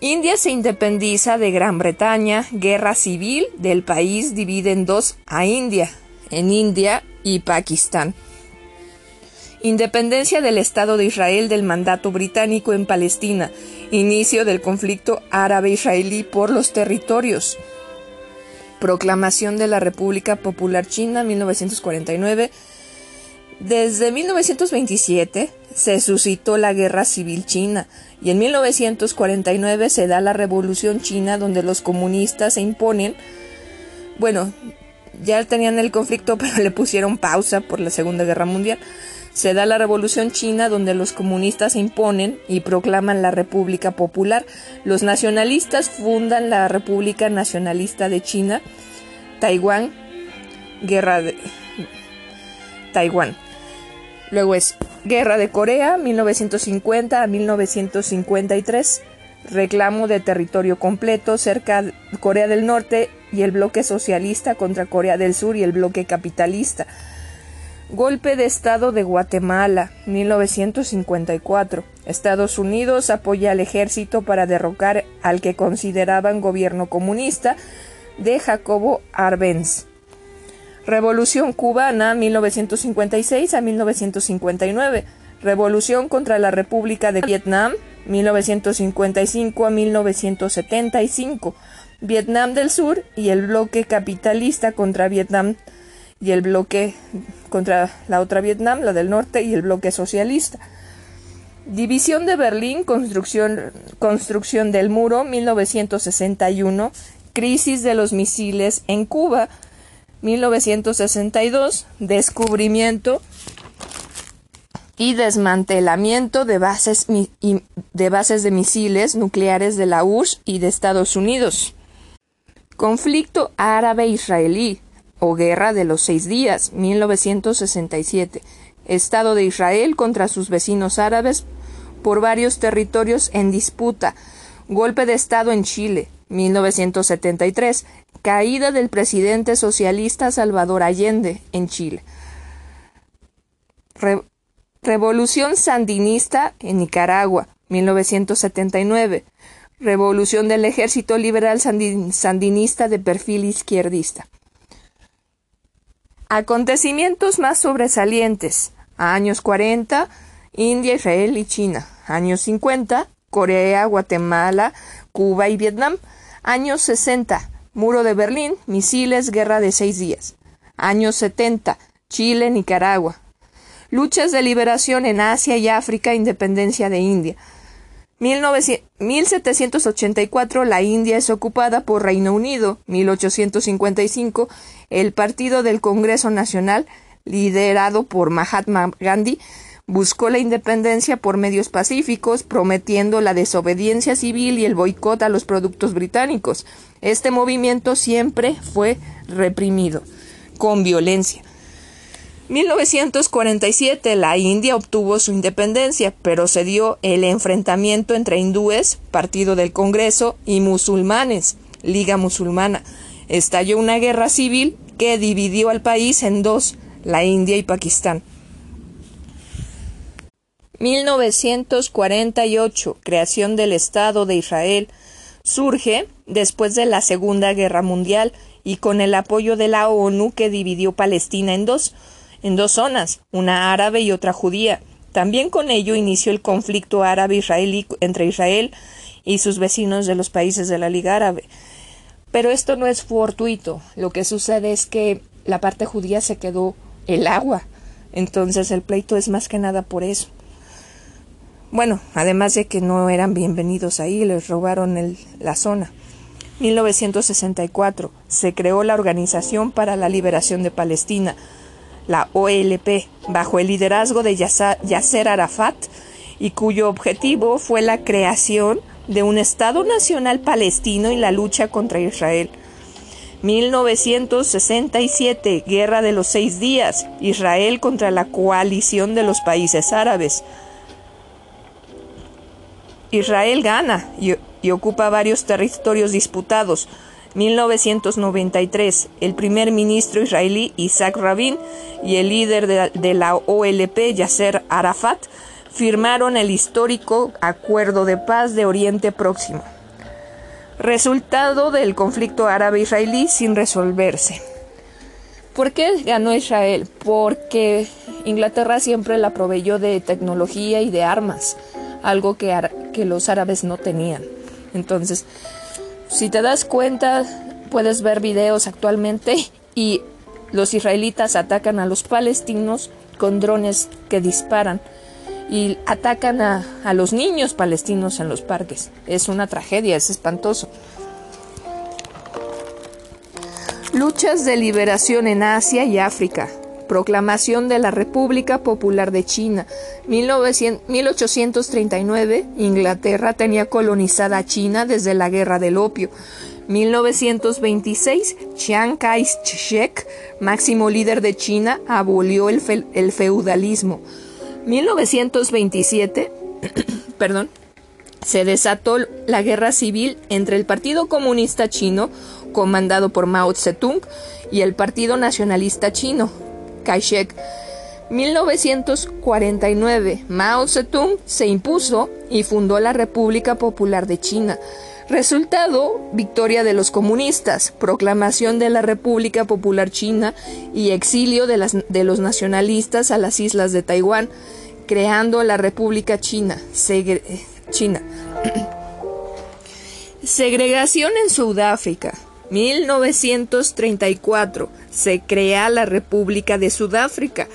[SPEAKER 1] India se independiza de Gran Bretaña, guerra civil del país divide en dos a India, en India y Pakistán. Independencia del Estado de Israel del mandato británico en Palestina, inicio del conflicto árabe-israelí por los territorios. Proclamación de la República Popular China 1949. Desde 1927 se suscitó la Guerra Civil China y en 1949 se da la Revolución China donde los comunistas se imponen, bueno, ya tenían el conflicto pero le pusieron pausa por la Segunda Guerra Mundial. Se da la Revolución China donde los comunistas se imponen y proclaman la República Popular. Los nacionalistas fundan la República Nacionalista de China. Taiwán, Guerra de Taiwán. Luego es Guerra de Corea, 1950 a 1953. Reclamo de territorio completo cerca de Corea del Norte y el bloque socialista contra Corea del Sur y el bloque capitalista. Golpe de Estado de Guatemala, 1954. Estados Unidos apoya al ejército para derrocar al que consideraban gobierno comunista de Jacobo Arbenz. Revolución cubana 1956 a 1959. Revolución contra la República de Vietnam 1955 a 1975. Vietnam del Sur y el bloque capitalista contra Vietnam y el bloque contra la otra Vietnam, la del norte y el bloque socialista. División de Berlín, construcción, construcción del muro 1961, crisis de los misiles en Cuba 1962, descubrimiento y desmantelamiento de bases, de bases de misiles nucleares de la URSS y de Estados Unidos. Conflicto árabe-israelí o Guerra de los Seis Días, 1967. Estado de Israel contra sus vecinos árabes por varios territorios en disputa. Golpe de Estado en Chile, 1973 caída del presidente socialista Salvador Allende en Chile. Revolución sandinista en Nicaragua, 1979. Revolución del Ejército Liberal Sandinista de perfil izquierdista. Acontecimientos más sobresalientes. Años 40, India, Israel y China. Años 50, Corea, Guatemala, Cuba y Vietnam. Años 60, Muro de Berlín, misiles, guerra de seis días. Años 70, Chile, Nicaragua. Luchas de liberación en Asia y África, independencia de India. 1784 la India es ocupada por Reino Unido. 1855 el Partido del Congreso Nacional, liderado por Mahatma Gandhi, buscó la independencia por medios pacíficos, prometiendo la desobediencia civil y el boicot a los productos británicos. Este movimiento siempre fue reprimido, con violencia. 1947 la India obtuvo su independencia, pero se dio el enfrentamiento entre hindúes, Partido del Congreso, y musulmanes, Liga Musulmana. Estalló una guerra civil que dividió al país en dos, la India y Pakistán. 1948 Creación del Estado de Israel surge después de la Segunda Guerra Mundial y con el apoyo de la ONU que dividió Palestina en dos, en dos zonas, una árabe y otra judía. También con ello inició el conflicto árabe-israelí entre Israel y sus vecinos de los países de la Liga Árabe. Pero esto no es fortuito. Lo que sucede es que la parte judía se quedó el agua. Entonces el pleito es más que nada por eso. Bueno, además de que no eran bienvenidos ahí, les robaron el, la zona. 1964 se creó la Organización para la Liberación de Palestina, la OLP, bajo el liderazgo de Yasser Arafat y cuyo objetivo fue la creación de un Estado nacional palestino y la lucha contra Israel. 1967 Guerra de los Seis Días, Israel contra la coalición de los países árabes. Israel gana y, ocupa varios territorios disputados. 1993, el primer ministro israelí Isaac Rabin y el líder de, la OLP Yasser Arafat firmaron el histórico Acuerdo de Paz de Oriente Próximo, resultado del conflicto árabe-israelí sin resolverse. ¿Por qué ganó Israel? Porque Inglaterra siempre la proveyó de tecnología y de armas algo que, que los árabes no tenían. Entonces, si te das cuenta, puedes ver videos actualmente y los israelitas atacan a los palestinos con drones que disparan y atacan a, a, los niños palestinos en los parques. Es una tragedia, es espantoso. Luchas de liberación en Asia y África. Proclamación de la República Popular de China. 1839, Inglaterra tenía colonizada China desde la Guerra del Opio. 1926, Chiang Kai-shek, máximo líder de China, abolió el, feudalismo. 1927, perdón, se desató la guerra civil entre el Partido Comunista Chino, comandado por Mao Zedong, y el Partido Nacionalista Chino, Kai-shek. 1949, Mao Zedong se impuso y fundó la República Popular de China. Resultado, victoria de los comunistas, proclamación de la República Popular China y exilio de, los nacionalistas a las islas de Taiwán, creando la República China. China. Segregación en Sudáfrica. 1934 se crea la República de Sudáfrica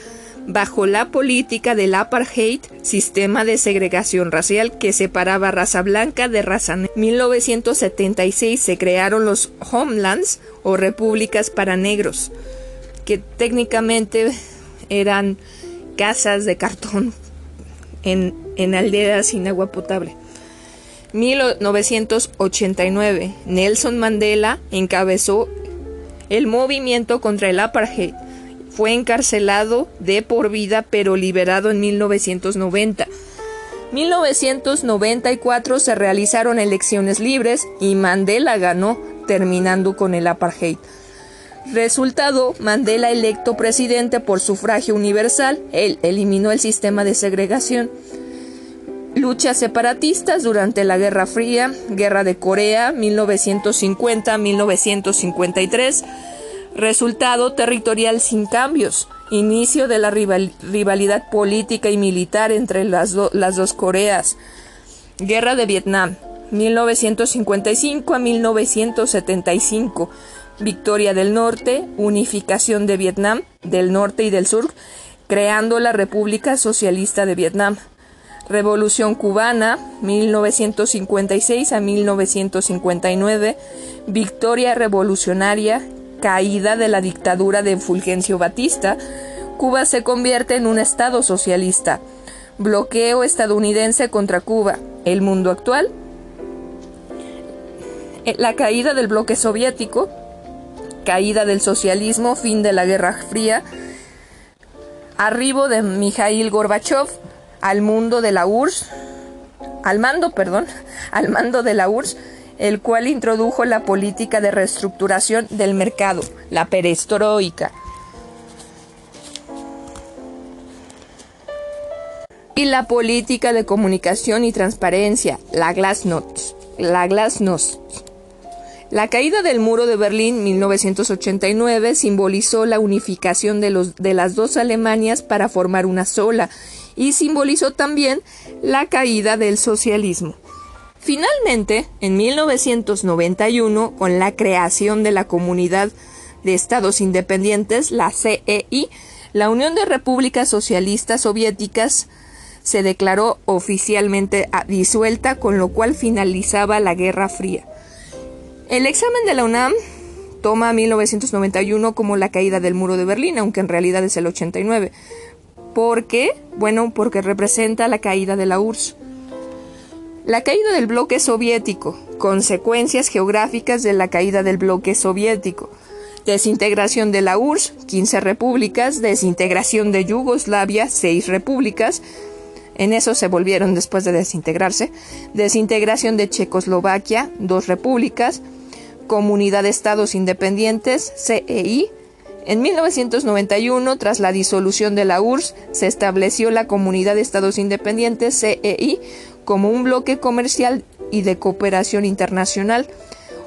[SPEAKER 1] bajo la política del apartheid, sistema de segregación racial que separaba raza blanca de raza negra. En 1976 se crearon los homelands o repúblicas para negros, que técnicamente eran casas de cartón en aldeas sin agua potable. 1989, Nelson Mandela encabezó el movimiento contra el apartheid fue encarcelado de por vida pero liberado en 1990. 1994 se realizaron elecciones libres y Mandela ganó, terminando con el apartheid. Resultado, Mandela electo presidente por sufragio universal, él eliminó el sistema de segregación. Luchas separatistas durante la Guerra Fría, Guerra de Corea, 1950-1953, Resultado territorial sin cambios. Inicio de la rivalidad política y militar entre las, las dos Coreas. Guerra de Vietnam. 1955 a 1975. Victoria del Norte, unificación de Vietnam, del Norte y del Sur, creando la República Socialista de Vietnam. Revolución cubana, 1956 a 1959. Victoria revolucionaria, caída de la dictadura de Fulgencio Batista, Cuba se convierte en un Estado socialista. Bloqueo estadounidense contra Cuba. El mundo actual. Eh, la caída del bloque soviético. Caída del socialismo. Fin de la Guerra Fría. Arribo de Mikhail Gorbachev al mundo de la URSS. Al mando, perdón. Al mando de la URSS el cual introdujo la política de reestructuración del mercado, la perestroika. Y la política de comunicación y transparencia, la Glasnost. La Glasnost. La caída del muro de Berlín 1989 simbolizó la unificación de, los, de las dos Alemanias para formar una sola y simbolizó también la caída del socialismo. Finalmente, en 1991, con la creación de la Comunidad de Estados Independientes, la CEI, la Unión de Repúblicas Socialistas Soviéticas se declaró oficialmente disuelta, con lo cual finalizaba la Guerra Fría. El examen de la UNAM toma 1991 como la caída del muro de Berlín, aunque en realidad es el 89. ¿Por qué? Bueno, porque representa la caída de la URSS. La caída del bloque soviético. Consecuencias geográficas de la caída del bloque soviético. Desintegración de la URSS, 15 repúblicas. Desintegración de Yugoslavia, 6 repúblicas. En eso se volvieron después de desintegrarse. Desintegración de Checoslovaquia, 2 repúblicas. Comunidad de Estados Independientes, CEI. En 1991, tras la disolución de la URSS, se estableció la Comunidad de Estados Independientes, CEI, como un bloque comercial y de cooperación internacional.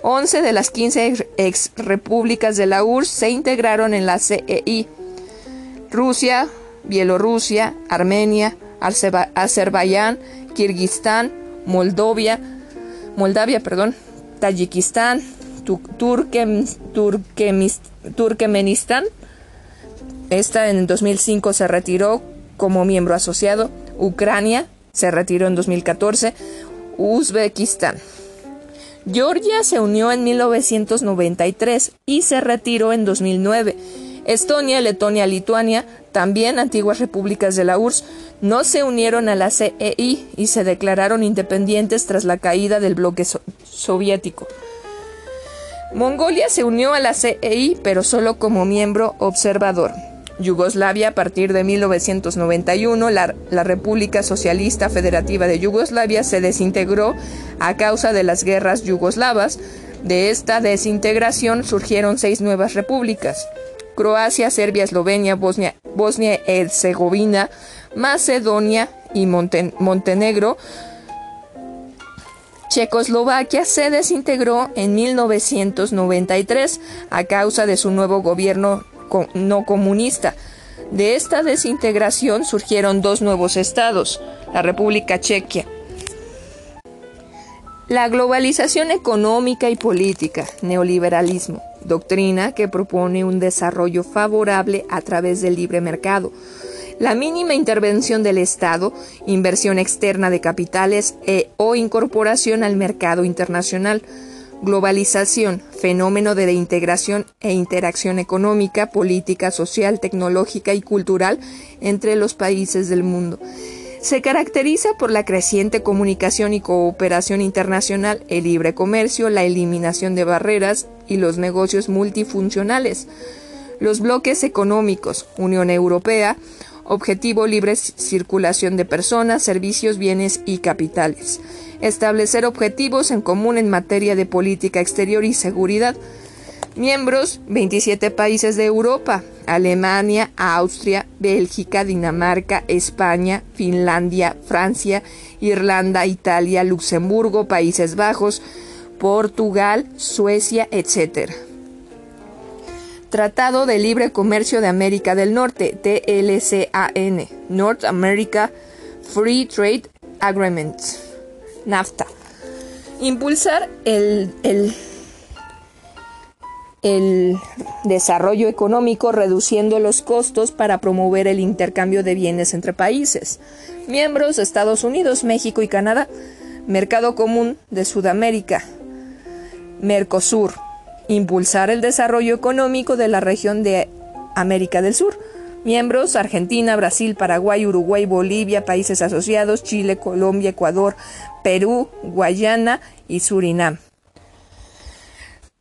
[SPEAKER 1] 11 de las 15 ex repúblicas de la URSS se integraron en la CEI. Rusia, Bielorrusia, Armenia, Azerbaiyán, Kirguistán, Moldovia, Moldavia, perdón, Tayikistán, Turkmenistán. Esta en 2005 se retiró como miembro asociado. Ucrania, se retiró en 2014, Uzbekistán. Georgia se unió en 1993 y se retiró en 2009. Estonia, Letonia, Lituania, también antiguas repúblicas de la URSS, no se unieron a la CEI y se declararon independientes tras la caída del bloque soviético. Mongolia se unió a la CEI, pero solo como miembro observador. Yugoslavia a partir de 1991, la, la, República Socialista Federativa de Yugoslavia se desintegró a causa de las guerras yugoslavas. De esta desintegración surgieron seis nuevas repúblicas. Croacia, Serbia, Eslovenia, Bosnia, Bosnia Herzegovina, Macedonia y Montenegro. Checoslovaquia se desintegró en 1993 a causa de su nuevo gobierno no comunista. De esta desintegración surgieron dos nuevos estados, la República Chequia. La globalización económica y política, neoliberalismo, doctrina que propone un desarrollo favorable a través del libre mercado, la mínima intervención del Estado, inversión externa de capitales e, o incorporación al mercado internacional, Globalización, fenómeno de integración e interacción económica, política, social, tecnológica y cultural entre los países del mundo. Se caracteriza por la creciente comunicación y cooperación internacional, el libre comercio, la eliminación de barreras y los negocios multifuncionales. Los bloques económicos, Unión Europea, objetivo libre circulación de personas, servicios, bienes y capitales establecer objetivos en común en materia de política exterior y seguridad. Miembros 27 países de Europa, Alemania, Austria, Bélgica, Dinamarca, España, Finlandia, Francia, Irlanda, Italia, Luxemburgo, Países Bajos, Portugal, Suecia, etc. Tratado de Libre Comercio de América del Norte, TLCAN, North America Free Trade Agreement. NAFTA. Impulsar el, el, el desarrollo económico reduciendo los costos para promover el intercambio de bienes entre países. Miembros Estados Unidos, México y Canadá. Mercado Común de Sudamérica. Mercosur. Impulsar el desarrollo económico de la región de América del Sur. Miembros Argentina, Brasil, Paraguay, Uruguay, Bolivia, países asociados, Chile, Colombia, Ecuador, Perú, Guayana y Surinam.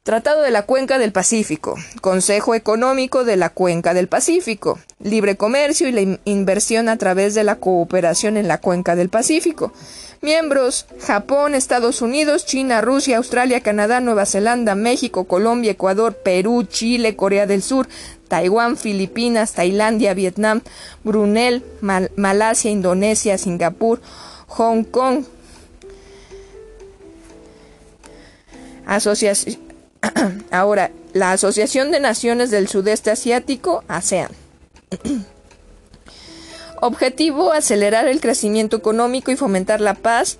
[SPEAKER 1] Tratado de la Cuenca del Pacífico, Consejo Económico de la Cuenca del Pacífico, Libre Comercio y la inversión a través de la cooperación en la Cuenca del Pacífico. Miembros Japón, Estados Unidos, China, Rusia, Australia, Canadá, Nueva Zelanda, México, Colombia, Ecuador, Perú, Chile, Corea del Sur, Taiwán, Filipinas, Tailandia, Vietnam, Brunel, Malasia, Indonesia, Singapur, Hong Kong. Ahora, la Asociación de Naciones del Sudeste Asiático, ASEAN. Objetivo, acelerar el crecimiento económico y fomentar la paz.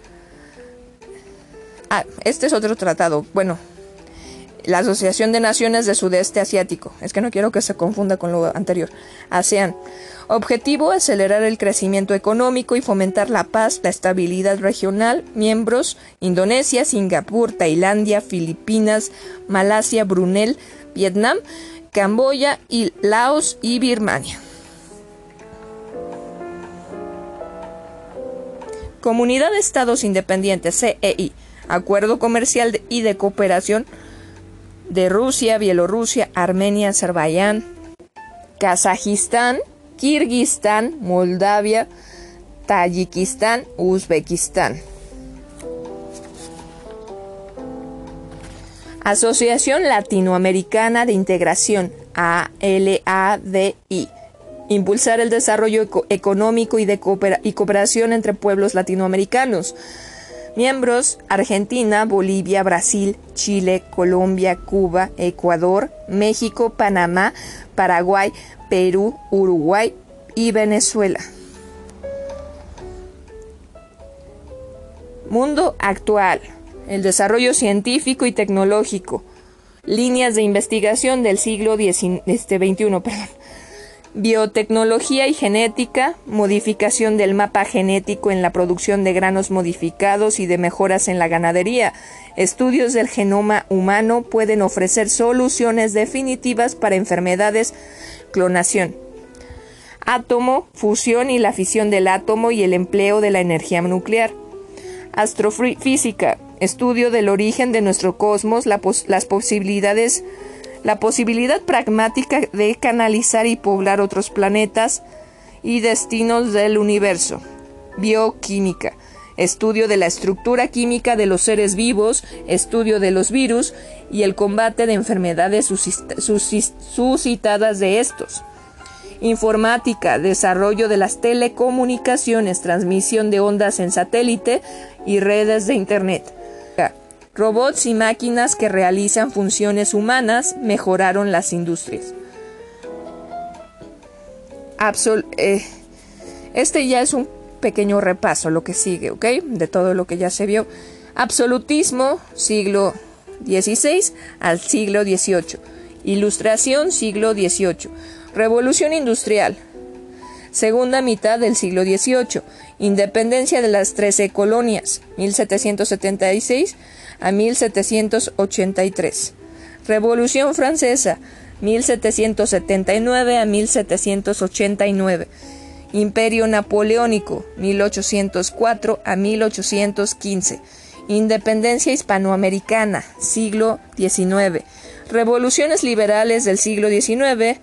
[SPEAKER 1] Ah, este es otro tratado. Bueno, la Asociación de Naciones de Sudeste Asiático. Es que no quiero que se confunda con lo anterior. ASEAN. Objetivo, acelerar el crecimiento económico y fomentar la paz, la estabilidad regional. Miembros, Indonesia, Singapur, Tailandia, Filipinas, Malasia, Brunel, Vietnam, Camboya, y Laos y Birmania. Comunidad de Estados Independientes, CEI. Acuerdo comercial y de cooperación de Rusia, Bielorrusia, Armenia, Azerbaiyán, Kazajistán, Kirguistán, Moldavia, Tayikistán, Uzbekistán. Asociación Latinoamericana de Integración, ALADI. Impulsar el desarrollo económico y de y cooperación entre pueblos latinoamericanos. Miembros Argentina, Bolivia, Brasil, Chile, Colombia, Cuba, Ecuador, México, Panamá, Paraguay, Perú, Uruguay y Venezuela. Mundo actual. El desarrollo científico y tecnológico. Líneas de investigación del siglo XXI. Este, biotecnología y genética, modificación del mapa genético en la producción de granos modificados y de mejoras en la ganadería. Estudios del genoma humano pueden ofrecer soluciones definitivas para enfermedades, clonación. Átomo, fusión y la fisión del átomo y el empleo de la energía nuclear. Astrofísica, estudio del origen de nuestro cosmos, las posibilidades, la posibilidad pragmática de canalizar y poblar otros planetas y destinos del universo. Bioquímica, estudio de la estructura química de los seres vivos, estudio de los virus y el combate de enfermedades suscitadas de estos. Informática, desarrollo de las telecomunicaciones, transmisión de ondas en satélite y redes de Internet. Robots y máquinas que realizan funciones humanas mejoraron las industrias. Eh, este ya es un pequeño repaso, lo que sigue, ¿ok? De todo lo que ya se vio. Absolutismo, siglo XVI al siglo XVIII. Ilustración, siglo XVIII. Revolución industrial, segunda mitad del siglo XVIII. Independencia de las trece colonias, 1776 a 1783. Revolución francesa, 1779 a 1789. Imperio Napoleónico, 1804 a 1815. Independencia hispanoamericana, siglo XIX. Revoluciones liberales del siglo XIX.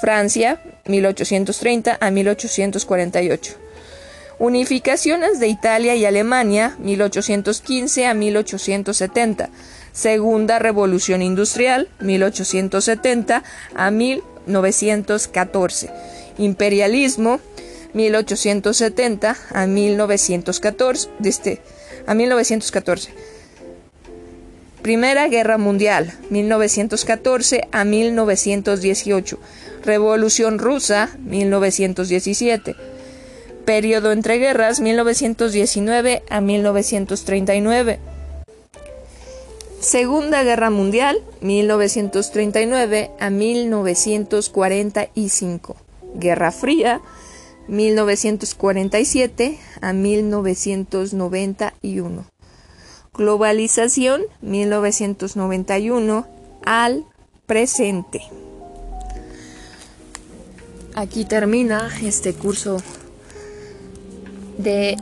[SPEAKER 1] Francia, 1830 a 1848. Unificaciones de Italia y Alemania, 1815 a 1870. Segunda Revolución Industrial, 1870 a 1914. Imperialismo, 1870 a 1914. Este, a 1914. Primera Guerra Mundial, 1914 a 1918. Revolución Rusa, 1917. Periodo entre guerras, 1919 a 1939. Segunda Guerra Mundial, 1939 a 1945. Guerra Fría, 1947 a 1991. Globalización 1991 al presente. Aquí termina este curso de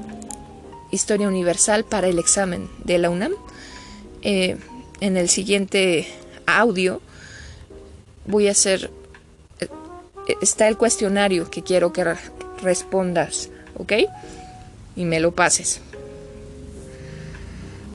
[SPEAKER 1] Historia Universal para el examen de la UNAM. Eh, en el siguiente audio voy a hacer, eh, está el cuestionario que quiero que respondas, ¿ok? Y me lo pases.